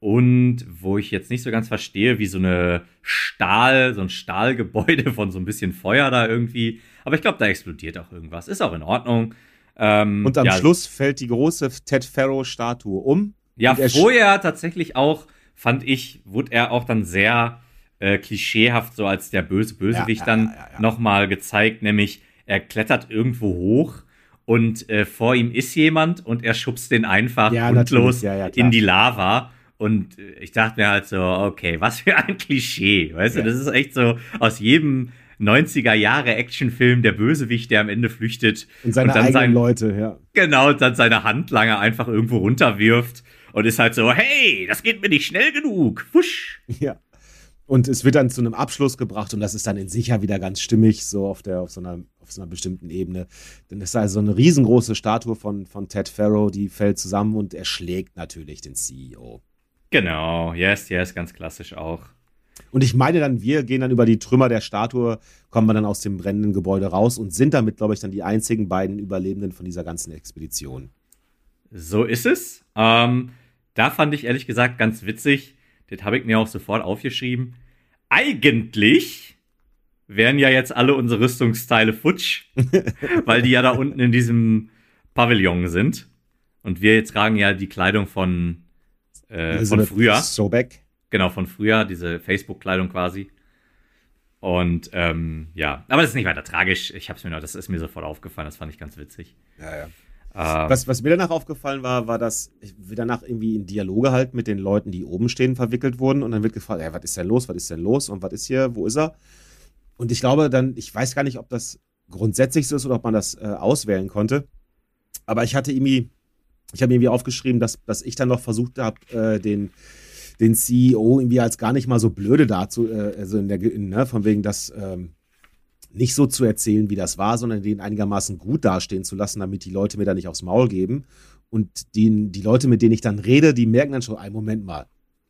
Und wo ich jetzt nicht so ganz verstehe, wie so eine Stahl, so ein Stahlgebäude von so ein bisschen Feuer da irgendwie. Aber ich glaube, da explodiert auch irgendwas. Ist auch in Ordnung. Ähm, und am ja, Schluss fällt die große Ted Farrow-Statue um. Ja, vorher tatsächlich auch, fand ich, wurde er auch dann sehr äh, klischeehaft so als der böse Bösewicht ja, ja, dann ja, ja, nochmal gezeigt, nämlich er klettert irgendwo hoch und äh, vor ihm ist jemand und er schubst den einfach grundlos in die Lava. Und äh, ich dachte mir halt so, okay, was für ein Klischee, weißt du, das ist echt so aus jedem 90er Jahre Actionfilm, der Bösewicht, der am Ende flüchtet. Und seine und dann eigenen sein, Leute, ja. Genau, und dann seine Handlanger einfach irgendwo runterwirft und ist halt so, hey, das geht mir nicht schnell genug. Wusch. Ja. Und es wird dann zu einem Abschluss gebracht und das ist dann in sich ja wieder ganz stimmig, so auf, der, auf, so, einer, auf so einer bestimmten Ebene. Dann ist da so eine riesengroße Statue von, von Ted Farrow, die fällt zusammen und erschlägt natürlich den CEO. Genau, yes, yes, ganz klassisch auch. Und ich meine dann, wir gehen dann über die Trümmer der Statue, kommen wir dann aus dem brennenden Gebäude raus und sind damit, glaube ich, dann die einzigen beiden Überlebenden von dieser ganzen Expedition. So ist es. Ähm, da fand ich ehrlich gesagt ganz witzig, das habe ich mir auch sofort aufgeschrieben. Eigentlich wären ja jetzt alle unsere Rüstungsteile futsch, weil die ja da unten in diesem Pavillon sind. Und wir jetzt tragen ja die Kleidung von, äh, von früher. Sobek. Genau, von früher, diese Facebook-Kleidung quasi. Und ähm, ja, aber das ist nicht weiter tragisch. Ich habe es mir noch, das ist mir sofort aufgefallen, das fand ich ganz witzig. Ja, ja. Ähm, was, was mir danach aufgefallen war, war, dass wir danach irgendwie in Dialoge halt mit den Leuten, die oben stehen, verwickelt wurden. Und dann wird gefragt, ey, was ist denn los, was ist denn los? Und was ist hier, wo ist er? Und ich glaube dann, ich weiß gar nicht, ob das grundsätzlich so ist oder ob man das äh, auswählen konnte, aber ich hatte irgendwie, ich habe irgendwie aufgeschrieben, dass, dass ich dann noch versucht habe, äh, den den CEO irgendwie als gar nicht mal so blöde dazu, äh, also in der, in, ne, von wegen das ähm, nicht so zu erzählen, wie das war, sondern den einigermaßen gut dastehen zu lassen, damit die Leute mir da nicht aufs Maul geben. Und die, die Leute, mit denen ich dann rede, die merken dann schon, einen Moment mal,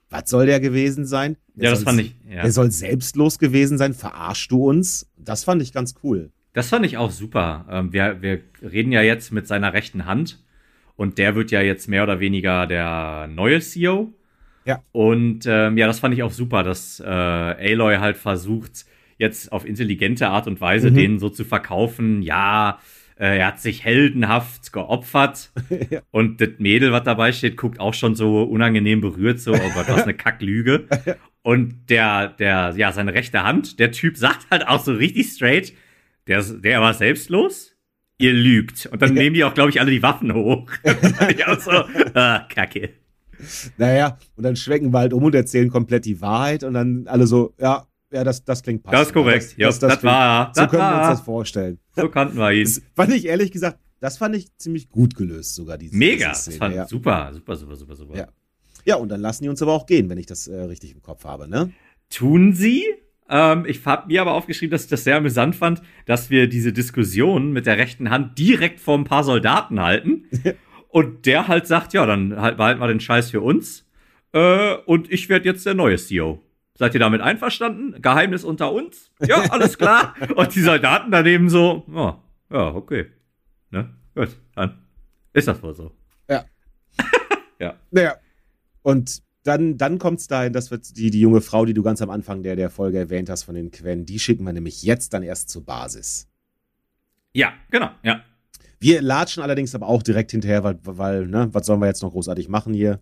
was soll der gewesen sein? Der ja, das fand ich. Ja. Der soll selbstlos gewesen sein, verarschst du uns? Das fand ich ganz cool. Das fand ich auch super. Ähm, wir, wir reden ja jetzt mit seiner rechten Hand und der wird ja jetzt mehr oder weniger der neue CEO. Ja. Und ähm, ja, das fand ich auch super, dass äh, Aloy halt versucht, jetzt auf intelligente Art und Weise mhm. denen so zu verkaufen, ja, äh, er hat sich heldenhaft geopfert. ja. Und das Mädel, was dabei steht, guckt auch schon so unangenehm berührt, so, oh Gott, was eine Kacklüge. Und der, der, ja, seine rechte Hand, der Typ sagt halt auch so richtig straight, der, der war selbstlos, ihr lügt. Und dann ja. nehmen die auch, glaube ich, alle die Waffen hoch. ich auch so, ah, Kacke. Naja, und dann schwenken wir halt um und erzählen komplett die Wahrheit und dann alle so, ja, ja, das, das klingt passend. Das ist korrekt. Das, ja, das, das, das war So können wir uns das vorstellen. So kannten wir ihn. Das fand ich ehrlich gesagt, das fand ich ziemlich gut gelöst, sogar diese Mega. Diese Szene, das fand ja. super, super, super, super, super. Ja. ja, und dann lassen die uns aber auch gehen, wenn ich das äh, richtig im Kopf habe, ne? Tun sie? Ähm, ich habe mir aber aufgeschrieben, dass ich das sehr amüsant fand, dass wir diese Diskussion mit der rechten Hand direkt vor ein paar Soldaten halten. und der halt sagt, ja, dann halt, behalten wir den Scheiß für uns. Äh, und ich werde jetzt der neue CEO. Seid ihr damit einverstanden? Geheimnis unter uns? Ja, alles klar. Und die Soldaten daneben so, oh, ja, okay. Ne? Gut, dann ist das wohl so. Ja. ja. Naja. Und dann, dann kommt es dahin, dass wir die, die junge Frau, die du ganz am Anfang der, der Folge erwähnt hast von den Quellen, die schicken wir nämlich jetzt dann erst zur Basis. Ja, genau, ja. Wir latschen allerdings aber auch direkt hinterher, weil, weil ne, was sollen wir jetzt noch großartig machen hier?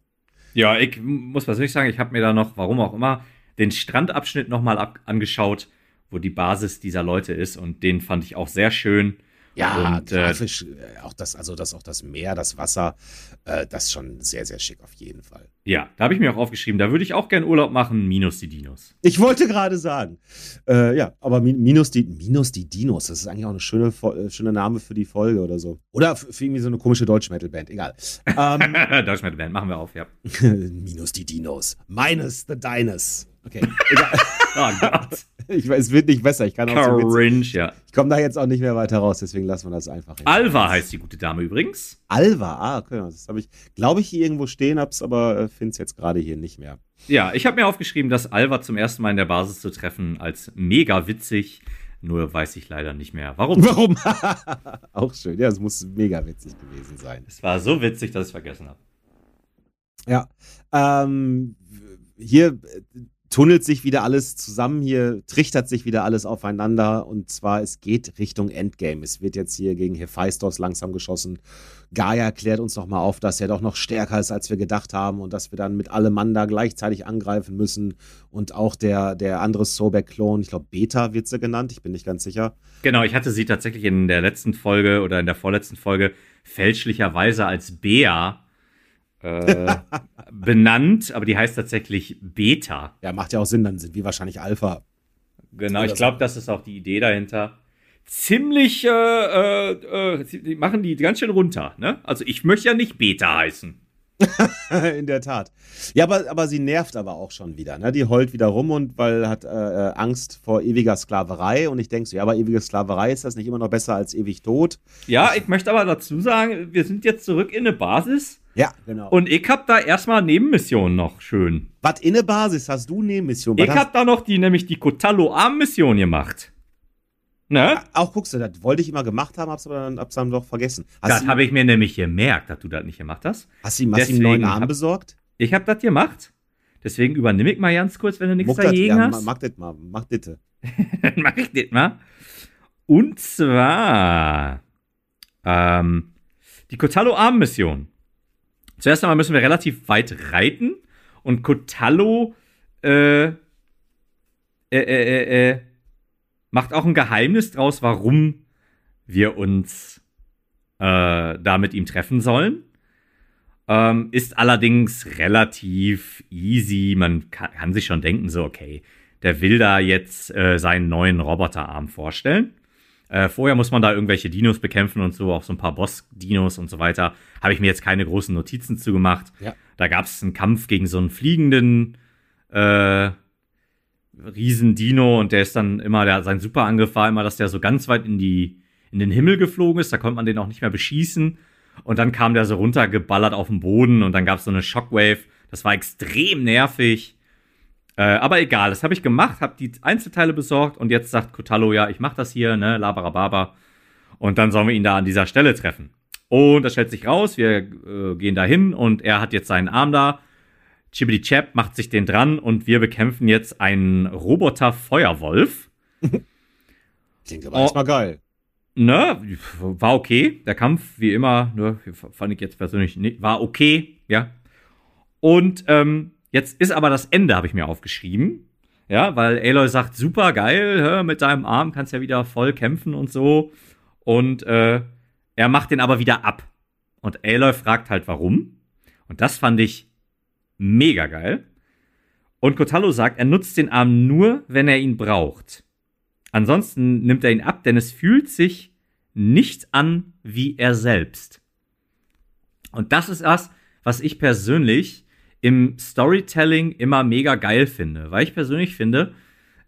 Ja, ich muss persönlich sagen, ich habe mir da noch, warum auch immer, den Strandabschnitt nochmal angeschaut, wo die Basis dieser Leute ist und den fand ich auch sehr schön. Ja, und, äh, grafisch, äh, auch das, also das, auch das Meer, das Wasser, äh, das schon sehr, sehr schick auf jeden Fall. Ja, da habe ich mir auch aufgeschrieben, da würde ich auch gern Urlaub machen, minus die Dinos. Ich wollte gerade sagen. Äh, ja, aber minus die, minus die Dinos, das ist eigentlich auch eine schöne, äh, schöne Name für die Folge oder so. Oder für irgendwie so eine komische Deutsch-Metal-Band, egal. Ähm, Deutsch-Metal-Band, machen wir auf, ja. minus die Dinos. Minus the Dinos. Okay. oh Gott. Ich es wird nicht besser. Ich kann auch Cringe, so ja. Ich komme da jetzt auch nicht mehr weiter raus, deswegen lassen wir das einfach. Alva heißt die gute Dame übrigens. Alva, ah, okay. Das habe ich, glaube ich, hier irgendwo stehen, hab's aber äh, finde es jetzt gerade hier nicht mehr. Ja, ich habe mir aufgeschrieben, dass Alva zum ersten Mal in der Basis zu treffen als mega witzig. Nur weiß ich leider nicht mehr, warum. Warum? auch schön. Ja, es muss mega witzig gewesen sein. Es war so witzig, dass ich es vergessen habe. Ja. Ähm, hier tunnelt sich wieder alles zusammen hier, trichtert sich wieder alles aufeinander und zwar es geht Richtung Endgame. Es wird jetzt hier gegen Hephaistos langsam geschossen. Gaia klärt uns nochmal auf, dass er doch noch stärker ist, als wir gedacht haben und dass wir dann mit allem Mann da gleichzeitig angreifen müssen und auch der, der andere Sobek-Klon, ich glaube Beta wird sie genannt, ich bin nicht ganz sicher. Genau, ich hatte sie tatsächlich in der letzten Folge oder in der vorletzten Folge fälschlicherweise als Bea äh, benannt, aber die heißt tatsächlich Beta. Ja, macht ja auch Sinn, dann sind wir wahrscheinlich Alpha. Genau, ich glaube, das ist auch die Idee dahinter. Ziemlich, äh, äh, äh, die machen die ganz schön runter, ne? Also ich möchte ja nicht Beta heißen. In der Tat. Ja, aber, aber sie nervt aber auch schon wieder. Ne? Die heult wieder rum und weil hat äh, äh Angst vor ewiger Sklaverei. Und ich denke so, ja, aber ewige Sklaverei ist das nicht immer noch besser als ewig tot? Ja, ich möchte aber dazu sagen, wir sind jetzt zurück in eine Basis, ja, genau. Und ich hab da erstmal Nebenmissionen noch schön. Was in der Basis hast du Nebenmissionen? Ich hab da noch die, nämlich die Kotallo Arm Mission gemacht. Ne? Auch guckst du, das wollte ich immer gemacht haben, hab's aber dann, hab's dann doch vergessen. Hast das habe ich mir nämlich gemerkt, dass du das nicht gemacht hast. Hast du ihm einen neuen Arm hab, besorgt? Ich hab das gemacht. Deswegen übernehme ich mal ganz kurz, wenn du nichts dagegen ja, hast. Mach das mal, mach das. dann mach ich das mal. Und zwar ähm, die Kotallo Arm Mission. Zuerst einmal müssen wir relativ weit reiten und Kotallo äh, äh, äh, äh, äh, macht auch ein Geheimnis draus, warum wir uns äh, da mit ihm treffen sollen. Ähm, ist allerdings relativ easy. Man kann, kann, sich schon denken, so, okay, der will da jetzt äh, seinen neuen Roboterarm vorstellen. Äh, vorher muss man da irgendwelche Dinos bekämpfen und so, auch so ein paar Boss-Dinos und so weiter. Habe ich mir jetzt keine großen Notizen zu gemacht. Ja. Da gab es einen Kampf gegen so einen fliegenden äh, Riesen-Dino und der ist dann immer, der, sein Superangriff war immer, dass der so ganz weit in, die, in den Himmel geflogen ist. Da konnte man den auch nicht mehr beschießen. Und dann kam der so runtergeballert auf den Boden und dann gab es so eine Shockwave. Das war extrem nervig. Äh, aber egal, das habe ich gemacht, habe die Einzelteile besorgt und jetzt sagt Kotallo, ja, ich mache das hier, ne, labarababa. Und dann sollen wir ihn da an dieser Stelle treffen. Und das stellt sich raus, wir äh, gehen da hin und er hat jetzt seinen Arm da. Chibidi Chap macht sich den dran und wir bekämpfen jetzt einen Roboter-Feuerwolf. Klingt aber oh, erstmal geil. Ne, war okay. Der Kampf, wie immer, ne, fand ich jetzt persönlich nicht, war okay, ja. Und ähm, jetzt ist aber das Ende, habe ich mir aufgeschrieben. Ja, weil Aloy sagt, super geil, mit deinem Arm kannst ja wieder voll kämpfen und so. Und äh, er macht den aber wieder ab. Und Aloy fragt halt, warum. Und das fand ich mega geil. Und Kotalo sagt, er nutzt den Arm nur, wenn er ihn braucht. Ansonsten nimmt er ihn ab, denn es fühlt sich nicht an wie er selbst. Und das ist das, was ich persönlich im Storytelling immer mega geil finde. Weil ich persönlich finde,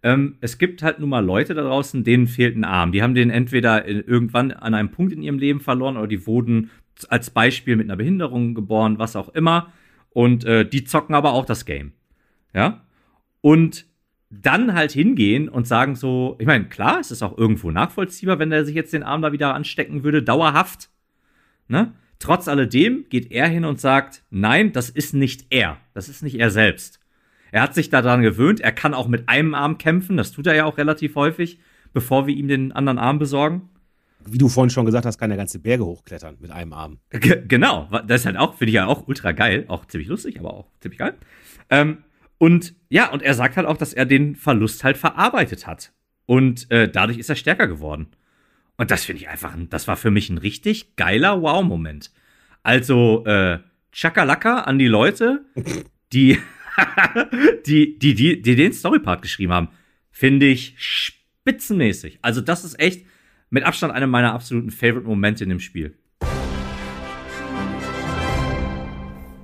ähm, es gibt halt nun mal Leute da draußen, denen fehlt ein Arm. Die haben den entweder irgendwann an einem Punkt in ihrem Leben verloren oder die wurden als Beispiel mit einer Behinderung geboren, was auch immer. Und äh, die zocken aber auch das Game. Ja. Und dann halt hingehen und sagen so, ich meine, klar, es ist auch irgendwo nachvollziehbar, wenn er sich jetzt den Arm da wieder anstecken würde, dauerhaft. Ne? Trotz alledem geht er hin und sagt, nein, das ist nicht er. Das ist nicht er selbst. Er hat sich daran gewöhnt, er kann auch mit einem Arm kämpfen, das tut er ja auch relativ häufig, bevor wir ihm den anderen Arm besorgen. Wie du vorhin schon gesagt hast, kann er ganze Berge hochklettern mit einem Arm. G genau, das ist halt auch, finde ich ja auch ultra geil, auch ziemlich lustig, aber auch ziemlich geil. Ähm, und ja, und er sagt halt auch, dass er den Verlust halt verarbeitet hat. Und äh, dadurch ist er stärker geworden. Und das finde ich einfach, das war für mich ein richtig geiler Wow-Moment. Also, äh, Chakalaka an die Leute, die, die, die, die, die den Storypart geschrieben haben, finde ich spitzenmäßig. Also, das ist echt mit Abstand einer meiner absoluten Favorite-Momente in dem Spiel.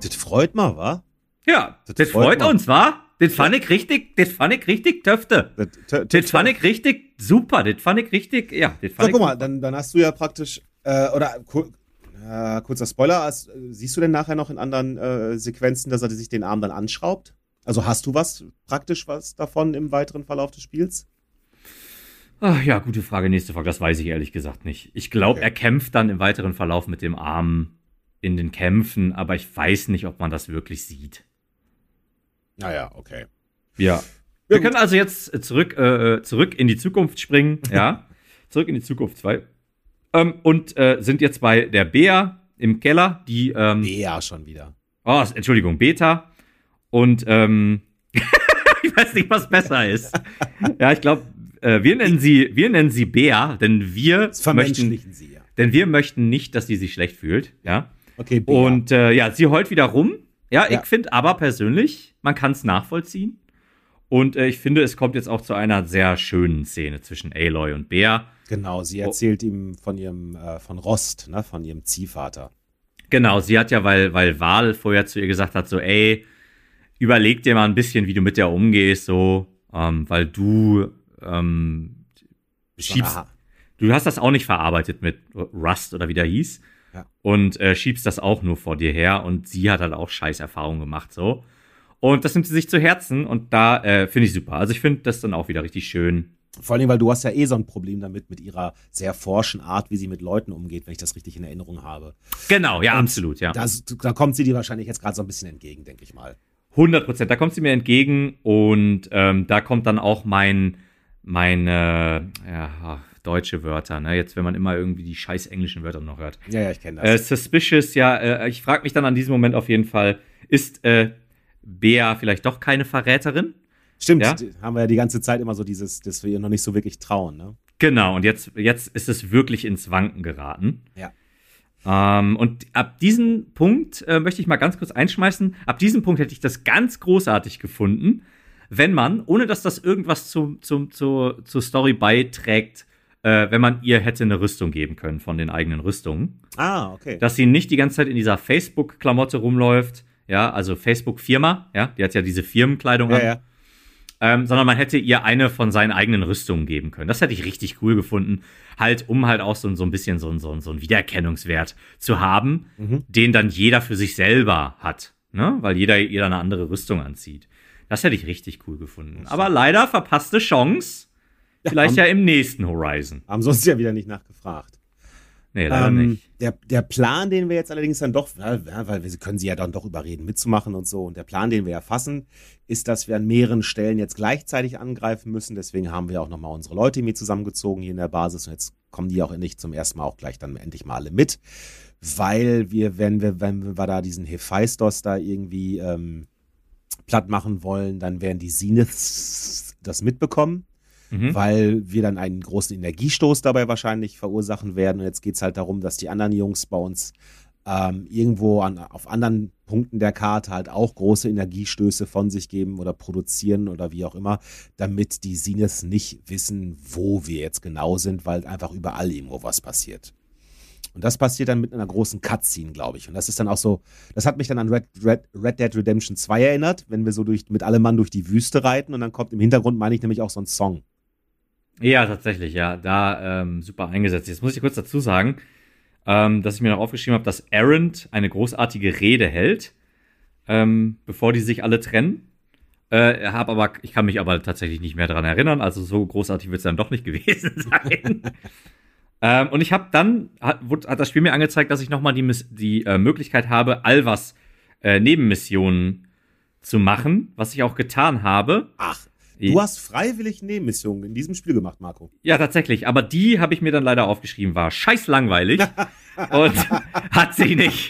Das freut mal, wa? Ja, das, das freut, freut uns, wa? Das fand ich richtig, das fand ich richtig töfte. Das, das fand ich richtig super, das fand ich richtig, ja. Das fand so, guck mal, dann, dann hast du ja praktisch, äh, oder äh, kurzer Spoiler, hast, siehst du denn nachher noch in anderen äh, Sequenzen, dass er sich den Arm dann anschraubt? Also hast du was, praktisch was davon im weiteren Verlauf des Spiels? Ach, ja, gute Frage, nächste Frage, das weiß ich ehrlich gesagt nicht. Ich glaube, okay. er kämpft dann im weiteren Verlauf mit dem Arm in den Kämpfen, aber ich weiß nicht, ob man das wirklich sieht. Naja, okay. Ja. Wir können also jetzt zurück, äh, zurück in die Zukunft springen, ja. zurück in die Zukunft 2. Ähm, und äh, sind jetzt bei der Bea im Keller, die. Ähm, Bea schon wieder. Oh, Entschuldigung, Beta. Und ähm, ich weiß nicht, was besser ist. ja, ich glaube, äh, wir nennen sie, wir nennen sie Bea, denn wir möchten, sie, ja. denn wir möchten nicht, dass sie sich schlecht fühlt, ja. Okay, Bea. Und äh, ja, sie heult wieder rum ja, ja. ich finde aber persönlich, man kann es nachvollziehen. Und äh, ich finde, es kommt jetzt auch zu einer sehr schönen Szene zwischen Aloy und Bea. Genau, sie erzählt oh. ihm von ihrem, äh, von Rost, ne, von ihrem Ziehvater. Genau, sie hat ja, weil, weil Val vorher zu ihr gesagt hat, so, ey, überleg dir mal ein bisschen, wie du mit der umgehst, so, ähm, weil du ähm, schiebst, du hast das auch nicht verarbeitet mit Rust oder wie der hieß. Ja. Und äh, schiebst das auch nur vor dir her. Und sie hat halt auch scheiß Erfahrungen gemacht, so. Und das nimmt sie sich zu Herzen und da äh, finde ich super. Also ich finde das dann auch wieder richtig schön. Vor allem, weil du hast ja eh so ein Problem damit, mit ihrer sehr forschen Art, wie sie mit Leuten umgeht, wenn ich das richtig in Erinnerung habe. Genau, ja, und absolut, ja. Das, da kommt sie dir wahrscheinlich jetzt gerade so ein bisschen entgegen, denke ich mal. 100 Prozent, da kommt sie mir entgegen und ähm, da kommt dann auch mein, meine, ja, deutsche Wörter, ne? Jetzt, wenn man immer irgendwie die scheiß englischen Wörter noch hört. Ja, ja, ich kenne das. Äh, suspicious, ja, äh, ich frage mich dann an diesem Moment auf jeden Fall, ist äh, Bea vielleicht doch keine Verräterin? Stimmt, ja? haben wir ja die ganze Zeit immer so dieses, dass wir ihr noch nicht so wirklich trauen, ne? Genau, und jetzt, jetzt ist es wirklich ins Wanken geraten. Ja. Ähm, und ab diesem Punkt äh, möchte ich mal ganz kurz einschmeißen. Ab diesem Punkt hätte ich das ganz großartig gefunden, wenn man, ohne dass das irgendwas zum, zum, zur, zur Story beiträgt, äh, wenn man ihr hätte eine Rüstung geben können von den eigenen Rüstungen. Ah, okay. Dass sie nicht die ganze Zeit in dieser Facebook-Klamotte rumläuft, ja, also Facebook-Firma, ja, die hat ja diese Firmenkleidung ja, an. Ja. Ähm, sondern man hätte ihr eine von seinen eigenen Rüstungen geben können. Das hätte ich richtig cool gefunden. Halt, um halt auch so, so ein bisschen so, so, so einen Wiedererkennungswert zu haben, mhm. den dann jeder für sich selber hat. Ne? Weil jeder ihr eine andere Rüstung anzieht. Das hätte ich richtig cool gefunden. Aber leider verpasste Chance. Vielleicht ja, haben, ja im nächsten Horizon. Haben sonst ja wieder nicht nachgefragt. Nee, leider ähm, nicht. Der, der Plan, den wir jetzt allerdings dann doch, ja, weil wir können sie ja dann doch überreden, mitzumachen und so. Und der Plan, den wir ja fassen, ist, dass wir an mehreren Stellen jetzt gleichzeitig angreifen müssen. Deswegen haben wir auch nochmal unsere Leute mit zusammengezogen hier in der Basis. Und jetzt kommen die auch endlich zum ersten Mal auch gleich dann endlich mal alle mit. Weil wir, wenn wir, wenn wir da diesen Hephaistos da irgendwie ähm, platt machen wollen, dann werden die Zeniths das mitbekommen mhm. weil wir dann einen großen Energiestoß dabei wahrscheinlich verursachen werden. Und jetzt geht es halt darum, dass die anderen Jungs bei uns ähm, irgendwo an, auf anderen Punkten der Karte halt auch große Energiestöße von sich geben oder produzieren oder wie auch immer, damit die Sinnes nicht wissen, wo wir jetzt genau sind, weil einfach überall irgendwo was passiert. Und das passiert dann mit einer großen Cutscene, glaube ich. Und das ist dann auch so, das hat mich dann an Red, Red, Red Dead Redemption 2 erinnert, wenn wir so durch, mit allem Mann durch die Wüste reiten und dann kommt im Hintergrund, meine ich nämlich auch so ein Song. Ja, tatsächlich, ja. Da ähm, super eingesetzt. Jetzt muss ich kurz dazu sagen, ähm, dass ich mir noch aufgeschrieben habe, dass Errant eine großartige Rede hält, ähm, bevor die sich alle trennen. Äh, hab aber, ich kann mich aber tatsächlich nicht mehr daran erinnern, also so großartig wird es dann doch nicht gewesen sein. Ähm, und ich habe dann, hat, hat, das Spiel mir angezeigt, dass ich nochmal die, die äh, Möglichkeit habe, Alvas äh, Nebenmissionen zu machen, was ich auch getan habe. Ach, Du hast freiwillig Nebenmissionen in diesem Spiel gemacht, Marco. Ja, tatsächlich. Aber die habe ich mir dann leider aufgeschrieben, war scheiß langweilig und hat sich nicht,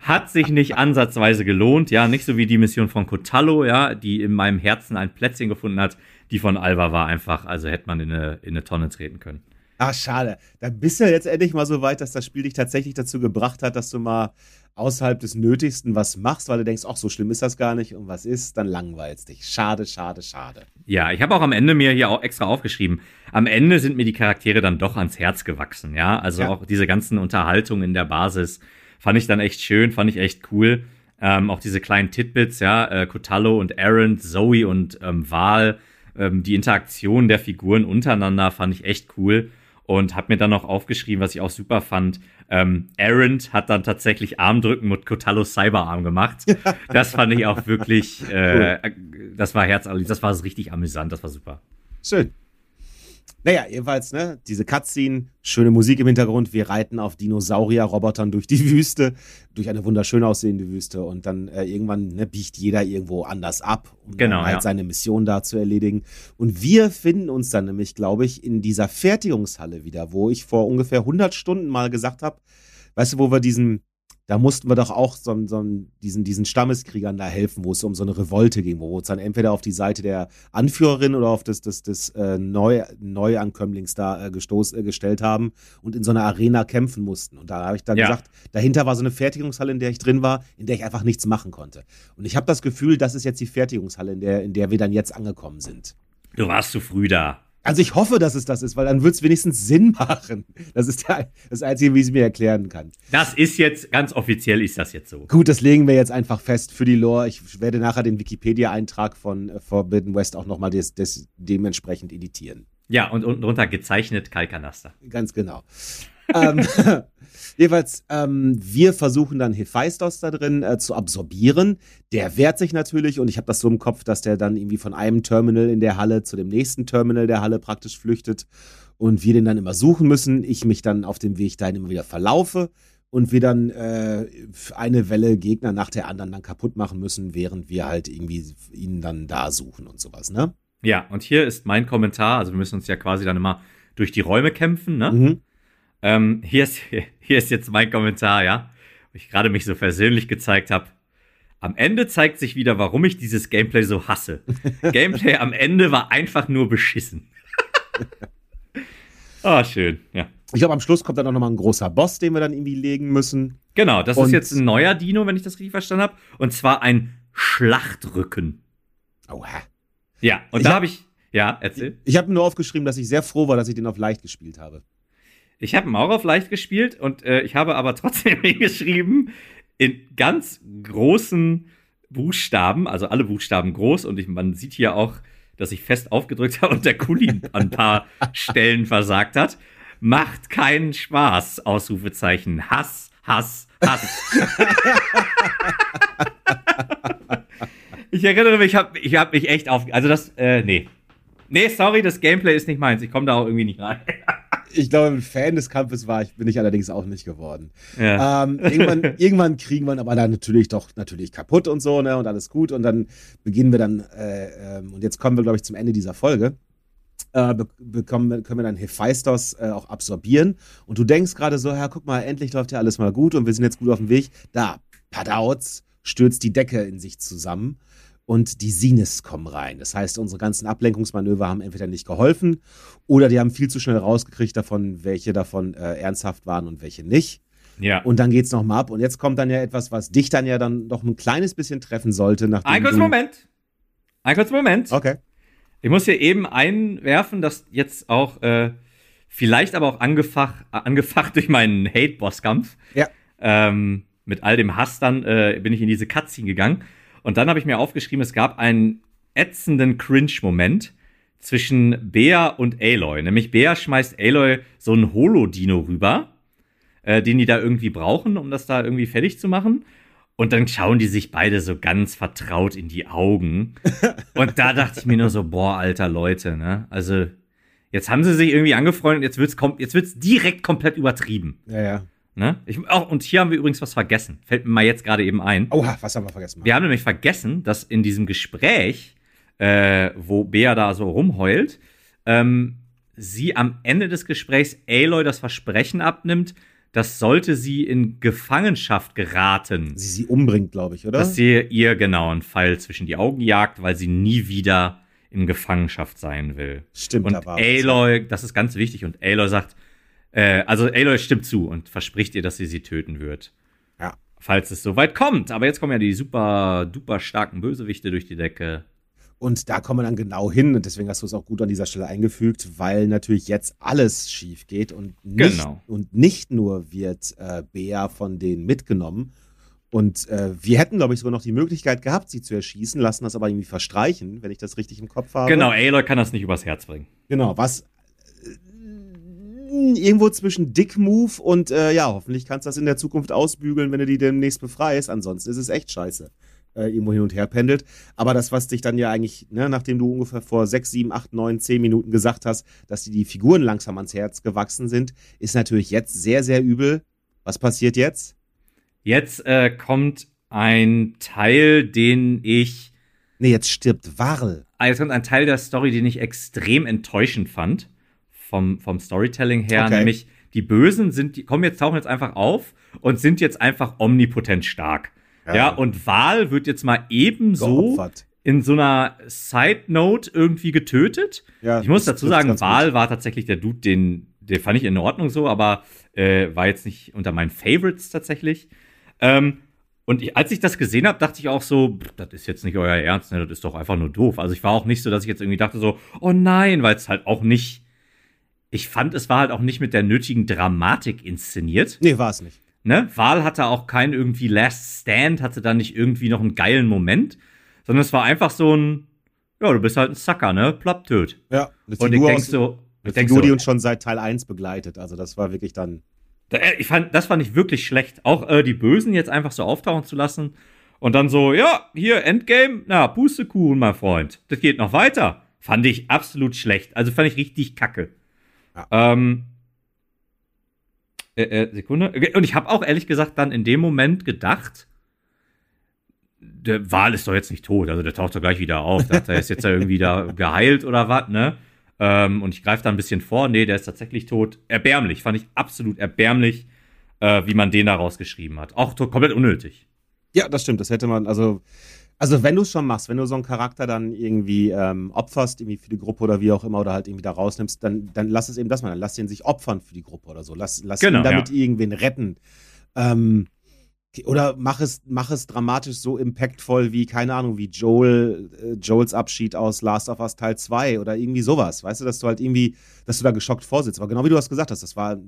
hat sich nicht ansatzweise gelohnt. Ja, nicht so wie die Mission von Cotallo, ja, die in meinem Herzen ein Plätzchen gefunden hat. Die von Alba war einfach, also hätte man in eine, in eine Tonne treten können. Ach, schade. Dann bist du jetzt endlich mal so weit, dass das Spiel dich tatsächlich dazu gebracht hat, dass du mal außerhalb des Nötigsten was machst, weil du denkst, ach, so schlimm ist das gar nicht und was ist, dann langweilst dich. Schade, schade, schade. Ja, ich habe auch am Ende mir hier auch extra aufgeschrieben. Am Ende sind mir die Charaktere dann doch ans Herz gewachsen, ja. Also ja. auch diese ganzen Unterhaltungen in der Basis fand ich dann echt schön, fand ich echt cool. Ähm, auch diese kleinen Titbits, ja, äh, Cotallo und Aaron, Zoe und ähm, Val, ähm, die Interaktion der Figuren untereinander fand ich echt cool und habe mir dann noch aufgeschrieben, was ich auch super fand. Ähm, Errant hat dann tatsächlich Armdrücken mit Kotalos Cyberarm gemacht. das fand ich auch wirklich, äh, cool. das war herzlich, das war richtig amüsant, das war super. Schön. Naja, jedenfalls, ne, diese Cutscene, schöne Musik im Hintergrund, wir reiten auf Dinosaurier-Robotern durch die Wüste, durch eine wunderschön aussehende Wüste und dann äh, irgendwann ne, biegt jeder irgendwo anders ab, um genau, halt ja. seine Mission da zu erledigen. Und wir finden uns dann nämlich, glaube ich, in dieser Fertigungshalle wieder, wo ich vor ungefähr 100 Stunden mal gesagt habe, weißt du, wo wir diesen da mussten wir doch auch so, so diesen, diesen Stammeskriegern da helfen, wo es um so eine Revolte ging, wo wir uns dann entweder auf die Seite der Anführerin oder auf das, das, das äh, Neu, Neuankömmlings da äh, gestoß, äh, gestellt haben und in so einer Arena kämpfen mussten. Und da habe ich dann ja. gesagt, dahinter war so eine Fertigungshalle, in der ich drin war, in der ich einfach nichts machen konnte. Und ich habe das Gefühl, das ist jetzt die Fertigungshalle, in der, in der wir dann jetzt angekommen sind. Du warst zu früh da. Also ich hoffe, dass es das ist, weil dann wird es wenigstens Sinn machen. Das ist der, das Einzige, wie ich es mir erklären kann. Das ist jetzt, ganz offiziell ist das jetzt so. Gut, das legen wir jetzt einfach fest für die Lore. Ich werde nachher den Wikipedia-Eintrag von äh, Forbidden West auch nochmal des, des, dementsprechend editieren. Ja, und unten drunter gezeichnet Kalkanaster. Ganz genau. ähm, jeweils, ähm, wir versuchen dann Hephaistos da drin äh, zu absorbieren. Der wehrt sich natürlich und ich habe das so im Kopf, dass der dann irgendwie von einem Terminal in der Halle zu dem nächsten Terminal der Halle praktisch flüchtet und wir den dann immer suchen müssen. Ich mich dann auf dem Weg dahin immer wieder verlaufe und wir dann äh, eine Welle Gegner nach der anderen dann kaputt machen müssen, während wir halt irgendwie ihn dann da suchen und sowas, ne? Ja, und hier ist mein Kommentar, also wir müssen uns ja quasi dann immer durch die Räume kämpfen, ne? Mhm. Ähm, hier, ist, hier ist jetzt mein Kommentar, ja, wo ich gerade mich so versöhnlich gezeigt habe. Am Ende zeigt sich wieder, warum ich dieses Gameplay so hasse. Gameplay am Ende war einfach nur beschissen. Ah, oh, schön, ja. Ich glaube, am Schluss kommt dann auch nochmal ein großer Boss, den wir dann irgendwie legen müssen. Genau, das und ist jetzt ein neuer Dino, wenn ich das richtig verstanden habe. Und zwar ein Schlachtrücken. Oha. Ja, und ich da habe hab ich. Ja, erzähl. Ich, ich habe nur aufgeschrieben, dass ich sehr froh war, dass ich den auf leicht gespielt habe. Ich habe auch auf leicht gespielt und äh, ich habe aber trotzdem hingeschrieben, in ganz großen Buchstaben, also alle Buchstaben groß und ich, man sieht hier auch, dass ich fest aufgedrückt habe und der Kuli an ein paar Stellen versagt hat. Macht keinen Spaß, Ausrufezeichen. Hass, Hass, Hass. ich erinnere mich, ich habe ich hab mich echt auf. Also das, äh, nee. Nee, sorry, das Gameplay ist nicht meins. Ich komme da auch irgendwie nicht rein. Ich glaube, ein Fan des Kampfes war ich, bin ich allerdings auch nicht geworden. Ja. Ähm, irgendwann, irgendwann kriegen wir aber dann natürlich doch natürlich kaputt und so, ne? Und alles gut. Und dann beginnen wir dann, äh, ähm, und jetzt kommen wir, glaube ich, zum Ende dieser Folge. Äh, bekommen, können wir dann Hephaistos äh, auch absorbieren. Und du denkst gerade so, ja, guck mal, endlich läuft ja alles mal gut und wir sind jetzt gut auf dem Weg. Da, Padauts, stürzt die Decke in sich zusammen und die Sinus kommen rein. Das heißt, unsere ganzen Ablenkungsmanöver haben entweder nicht geholfen oder die haben viel zu schnell rausgekriegt davon, welche davon äh, ernsthaft waren und welche nicht. Ja. Und dann geht's nochmal ab. Und jetzt kommt dann ja etwas, was dich dann ja dann noch ein kleines bisschen treffen sollte. Ein kurzer Moment. Ein kurzer Moment. Okay. Ich muss hier eben einwerfen, dass jetzt auch, äh, vielleicht aber auch angefacht, angefacht durch meinen Hate-Boss-Kampf. Ja. Ähm, mit all dem Hass dann äh, bin ich in diese Cutscene gegangen. Und dann habe ich mir aufgeschrieben, es gab einen ätzenden Cringe-Moment zwischen Bea und Aloy. Nämlich Bea schmeißt Aloy so einen Holo-Dino rüber, äh, den die da irgendwie brauchen, um das da irgendwie fertig zu machen. Und dann schauen die sich beide so ganz vertraut in die Augen. Und da dachte ich mir nur so, boah, alter Leute, ne? Also, jetzt haben sie sich irgendwie angefreundet, jetzt wird's, jetzt wird's direkt komplett übertrieben. Ja, ja. Ne? Ich, auch, und hier haben wir übrigens was vergessen. Fällt mir mal jetzt gerade eben ein. Oha, was haben wir vergessen? Wir haben nämlich vergessen, dass in diesem Gespräch, äh, wo Bea da so rumheult, ähm, sie am Ende des Gesprächs Aloy das Versprechen abnimmt, dass sollte sie in Gefangenschaft geraten. Sie sie umbringt, glaube ich, oder? Dass sie ihr genau einen Pfeil zwischen die Augen jagt, weil sie nie wieder in Gefangenschaft sein will. Stimmt, und da war Aloy, das ist ganz wichtig, und Aloy sagt, äh, also Aloy stimmt zu und verspricht ihr, dass sie sie töten wird. Ja. Falls es soweit kommt. Aber jetzt kommen ja die super, duper starken Bösewichte durch die Decke. Und da kommen wir dann genau hin, und deswegen hast du es auch gut an dieser Stelle eingefügt, weil natürlich jetzt alles schief geht und nicht, genau. und nicht nur wird äh, Bea von denen mitgenommen. Und äh, wir hätten, glaube ich, sogar noch die Möglichkeit gehabt, sie zu erschießen, lassen das aber irgendwie verstreichen, wenn ich das richtig im Kopf habe. Genau, Aloy kann das nicht übers Herz bringen. Genau, was irgendwo zwischen Dick-Move und äh, ja, hoffentlich kannst du das in der Zukunft ausbügeln, wenn du die demnächst befreist. Ansonsten ist es echt scheiße. Äh, irgendwo hin und her pendelt. Aber das, was dich dann ja eigentlich, ne, nachdem du ungefähr vor sechs, sieben, acht, neun, zehn Minuten gesagt hast, dass die, die Figuren langsam ans Herz gewachsen sind, ist natürlich jetzt sehr, sehr übel. Was passiert jetzt? Jetzt äh, kommt ein Teil, den ich. Nee, jetzt stirbt Warl. Ah, jetzt kommt ein Teil der Story, den ich extrem enttäuschend fand vom, vom Storytelling her, okay. nämlich die Bösen sind, die kommen jetzt, tauchen jetzt einfach auf und sind jetzt einfach omnipotent stark. Ja, ja und Wahl wird jetzt mal ebenso Geopfert. in so einer Side Note irgendwie getötet. Ja, ich muss dazu sagen, Wahl war tatsächlich der Dude, den, den fand ich in Ordnung so, aber äh, war jetzt nicht unter meinen Favorites tatsächlich. Ähm, und ich, als ich das gesehen habe, dachte ich auch so, das ist jetzt nicht euer Ernst, ne? das ist doch einfach nur doof. Also ich war auch nicht so, dass ich jetzt irgendwie dachte so, oh nein, weil es halt auch nicht ich fand, es war halt auch nicht mit der nötigen Dramatik inszeniert. Nee, war es nicht. Ne? Wahl hatte auch keinen irgendwie Last Stand, hatte da nicht irgendwie noch einen geilen Moment, sondern es war einfach so ein, ja, du bist halt ein Sucker, ne? Plopp töt. Ja, eine und ich denk so, eine Figur, so, die uns schon seit Teil 1 begleitet. Also das war wirklich dann. Äh, ich fand, das fand ich wirklich schlecht. Auch äh, die Bösen jetzt einfach so auftauchen zu lassen und dann so, ja, hier, Endgame, na, Pustekuchen, mein Freund. Das geht noch weiter. Fand ich absolut schlecht. Also fand ich richtig kacke. Ja. Ähm, äh, äh, Sekunde. Und ich habe auch ehrlich gesagt dann in dem Moment gedacht, der Wal ist doch jetzt nicht tot, also der taucht doch gleich wieder auf. Der ist jetzt ja irgendwie da geheilt oder was, ne? Ähm, und ich greife da ein bisschen vor. Nee, der ist tatsächlich tot. Erbärmlich, fand ich absolut erbärmlich, äh, wie man den da rausgeschrieben hat. Auch komplett unnötig. Ja, das stimmt. Das hätte man, also also wenn du es schon machst, wenn du so einen Charakter dann irgendwie ähm, opferst, irgendwie für die Gruppe oder wie auch immer, oder halt irgendwie da rausnimmst, dann, dann lass es eben das mal. Dann lass den sich opfern für die Gruppe oder so. Lass, lass genau, ihn damit ja. irgendwen retten. Ähm, oder mach es, mach es dramatisch so impactvoll wie, keine Ahnung, wie Joel, äh, Joels Abschied aus Last of Us Teil 2 oder irgendwie sowas. Weißt du, dass du halt irgendwie, dass du da geschockt vorsitzt. Aber genau wie du das gesagt hast, das war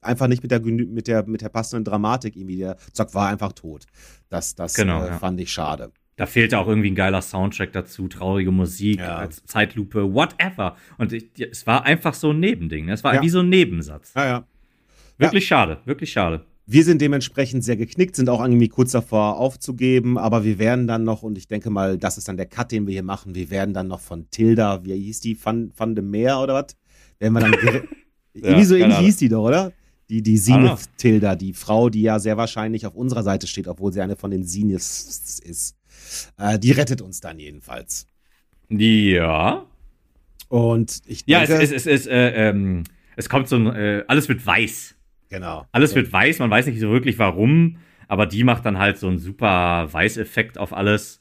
einfach nicht mit der, mit der, mit der passenden Dramatik irgendwie. Der Zock war einfach tot. Das, das genau, äh, ja. fand ich schade. Da fehlte auch irgendwie ein geiler Soundtrack dazu, traurige Musik, ja. Zeitlupe, whatever. Und ich, es war einfach so ein Nebending. Ne? Es war ja. wie so ein Nebensatz. Ja, ja. Wirklich schade, wirklich schade. Wir sind dementsprechend sehr geknickt, sind auch irgendwie kurz davor aufzugeben, aber wir werden dann noch, und ich denke mal, das ist dann der Cut, den wir hier machen, wir werden dann noch von Tilda, wie hieß die, Van, Van de Meer oder was? Werden wir dann Irgendwie so ähnlich hieß die doch, oder? Die, die Zenith Tilda, die Frau, die ja sehr wahrscheinlich auf unserer Seite steht, obwohl sie eine von den Zeniths ist. Äh, die rettet uns dann jedenfalls. Ja. Und ich denke, Ja, es, es, es, es, äh, ähm, es kommt so ein, äh, alles wird weiß. Genau. Alles wird weiß, man weiß nicht so wirklich warum, aber die macht dann halt so einen super Weißeffekt auf alles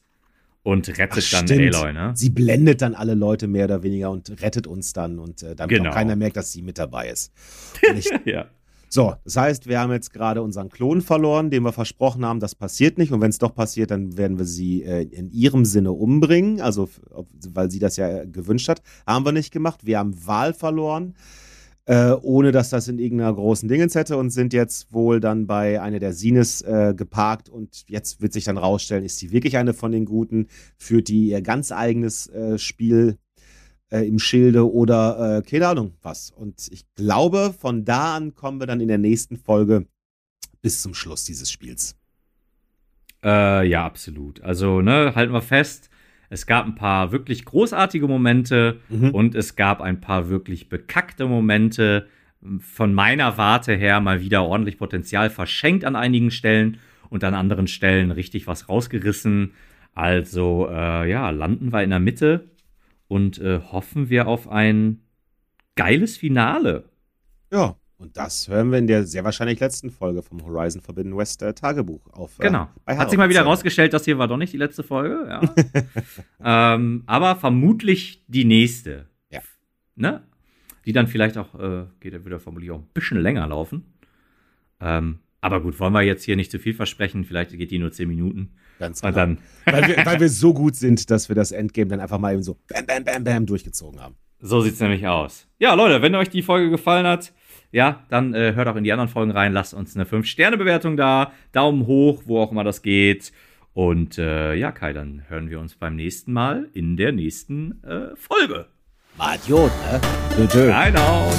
und rettet Ach, dann stimmt. Aloy, ne? Sie blendet dann alle Leute mehr oder weniger und rettet uns dann und äh, damit genau. auch keiner merkt, dass sie mit dabei ist. Ich, ja. So, das heißt, wir haben jetzt gerade unseren Klon verloren, den wir versprochen haben, das passiert nicht. Und wenn es doch passiert, dann werden wir sie äh, in ihrem Sinne umbringen, also weil sie das ja gewünscht hat. Haben wir nicht gemacht. Wir haben Wahl verloren äh, ohne dass das in irgendeiner großen Dingens hätte und sind jetzt wohl dann bei einer der Sines äh, geparkt und jetzt wird sich dann rausstellen, ist sie wirklich eine von den Guten, führt die ihr ganz eigenes äh, Spiel äh, im Schilde oder äh, keine Ahnung was. Und ich glaube, von da an kommen wir dann in der nächsten Folge bis zum Schluss dieses Spiels. Äh, ja, absolut. Also, ne, halten wir fest, es gab ein paar wirklich großartige Momente mhm. und es gab ein paar wirklich bekackte Momente. Von meiner Warte her mal wieder ordentlich Potenzial verschenkt an einigen Stellen und an anderen Stellen richtig was rausgerissen. Also äh, ja, landen wir in der Mitte und äh, hoffen wir auf ein geiles Finale. Ja, und das hören wir in der sehr wahrscheinlich letzten Folge vom Horizon Forbidden West äh, Tagebuch auf. Äh, genau. Hat sich mal wieder rausgestellt, das hier war doch nicht die letzte Folge. Ja. ähm, aber vermutlich die nächste. Ja. Ne? Die dann vielleicht auch, äh, geht ja wieder auch ein bisschen länger laufen. Ähm, aber gut, wollen wir jetzt hier nicht zu viel versprechen. Vielleicht geht die nur 10 Minuten. Ganz genau. Dann weil, wir, weil wir so gut sind, dass wir das Endgame dann einfach mal eben so bam, bam, bam, bam durchgezogen haben. So sieht es nämlich aus. Ja, Leute, wenn euch die Folge gefallen hat, ja, dann äh, hört auch in die anderen Folgen rein, lasst uns eine 5-Sterne-Bewertung da, Daumen hoch, wo auch immer das geht. Und äh, ja, Kai, dann hören wir uns beim nächsten Mal in der nächsten äh, Folge. Mal Idiot, ne? Genau.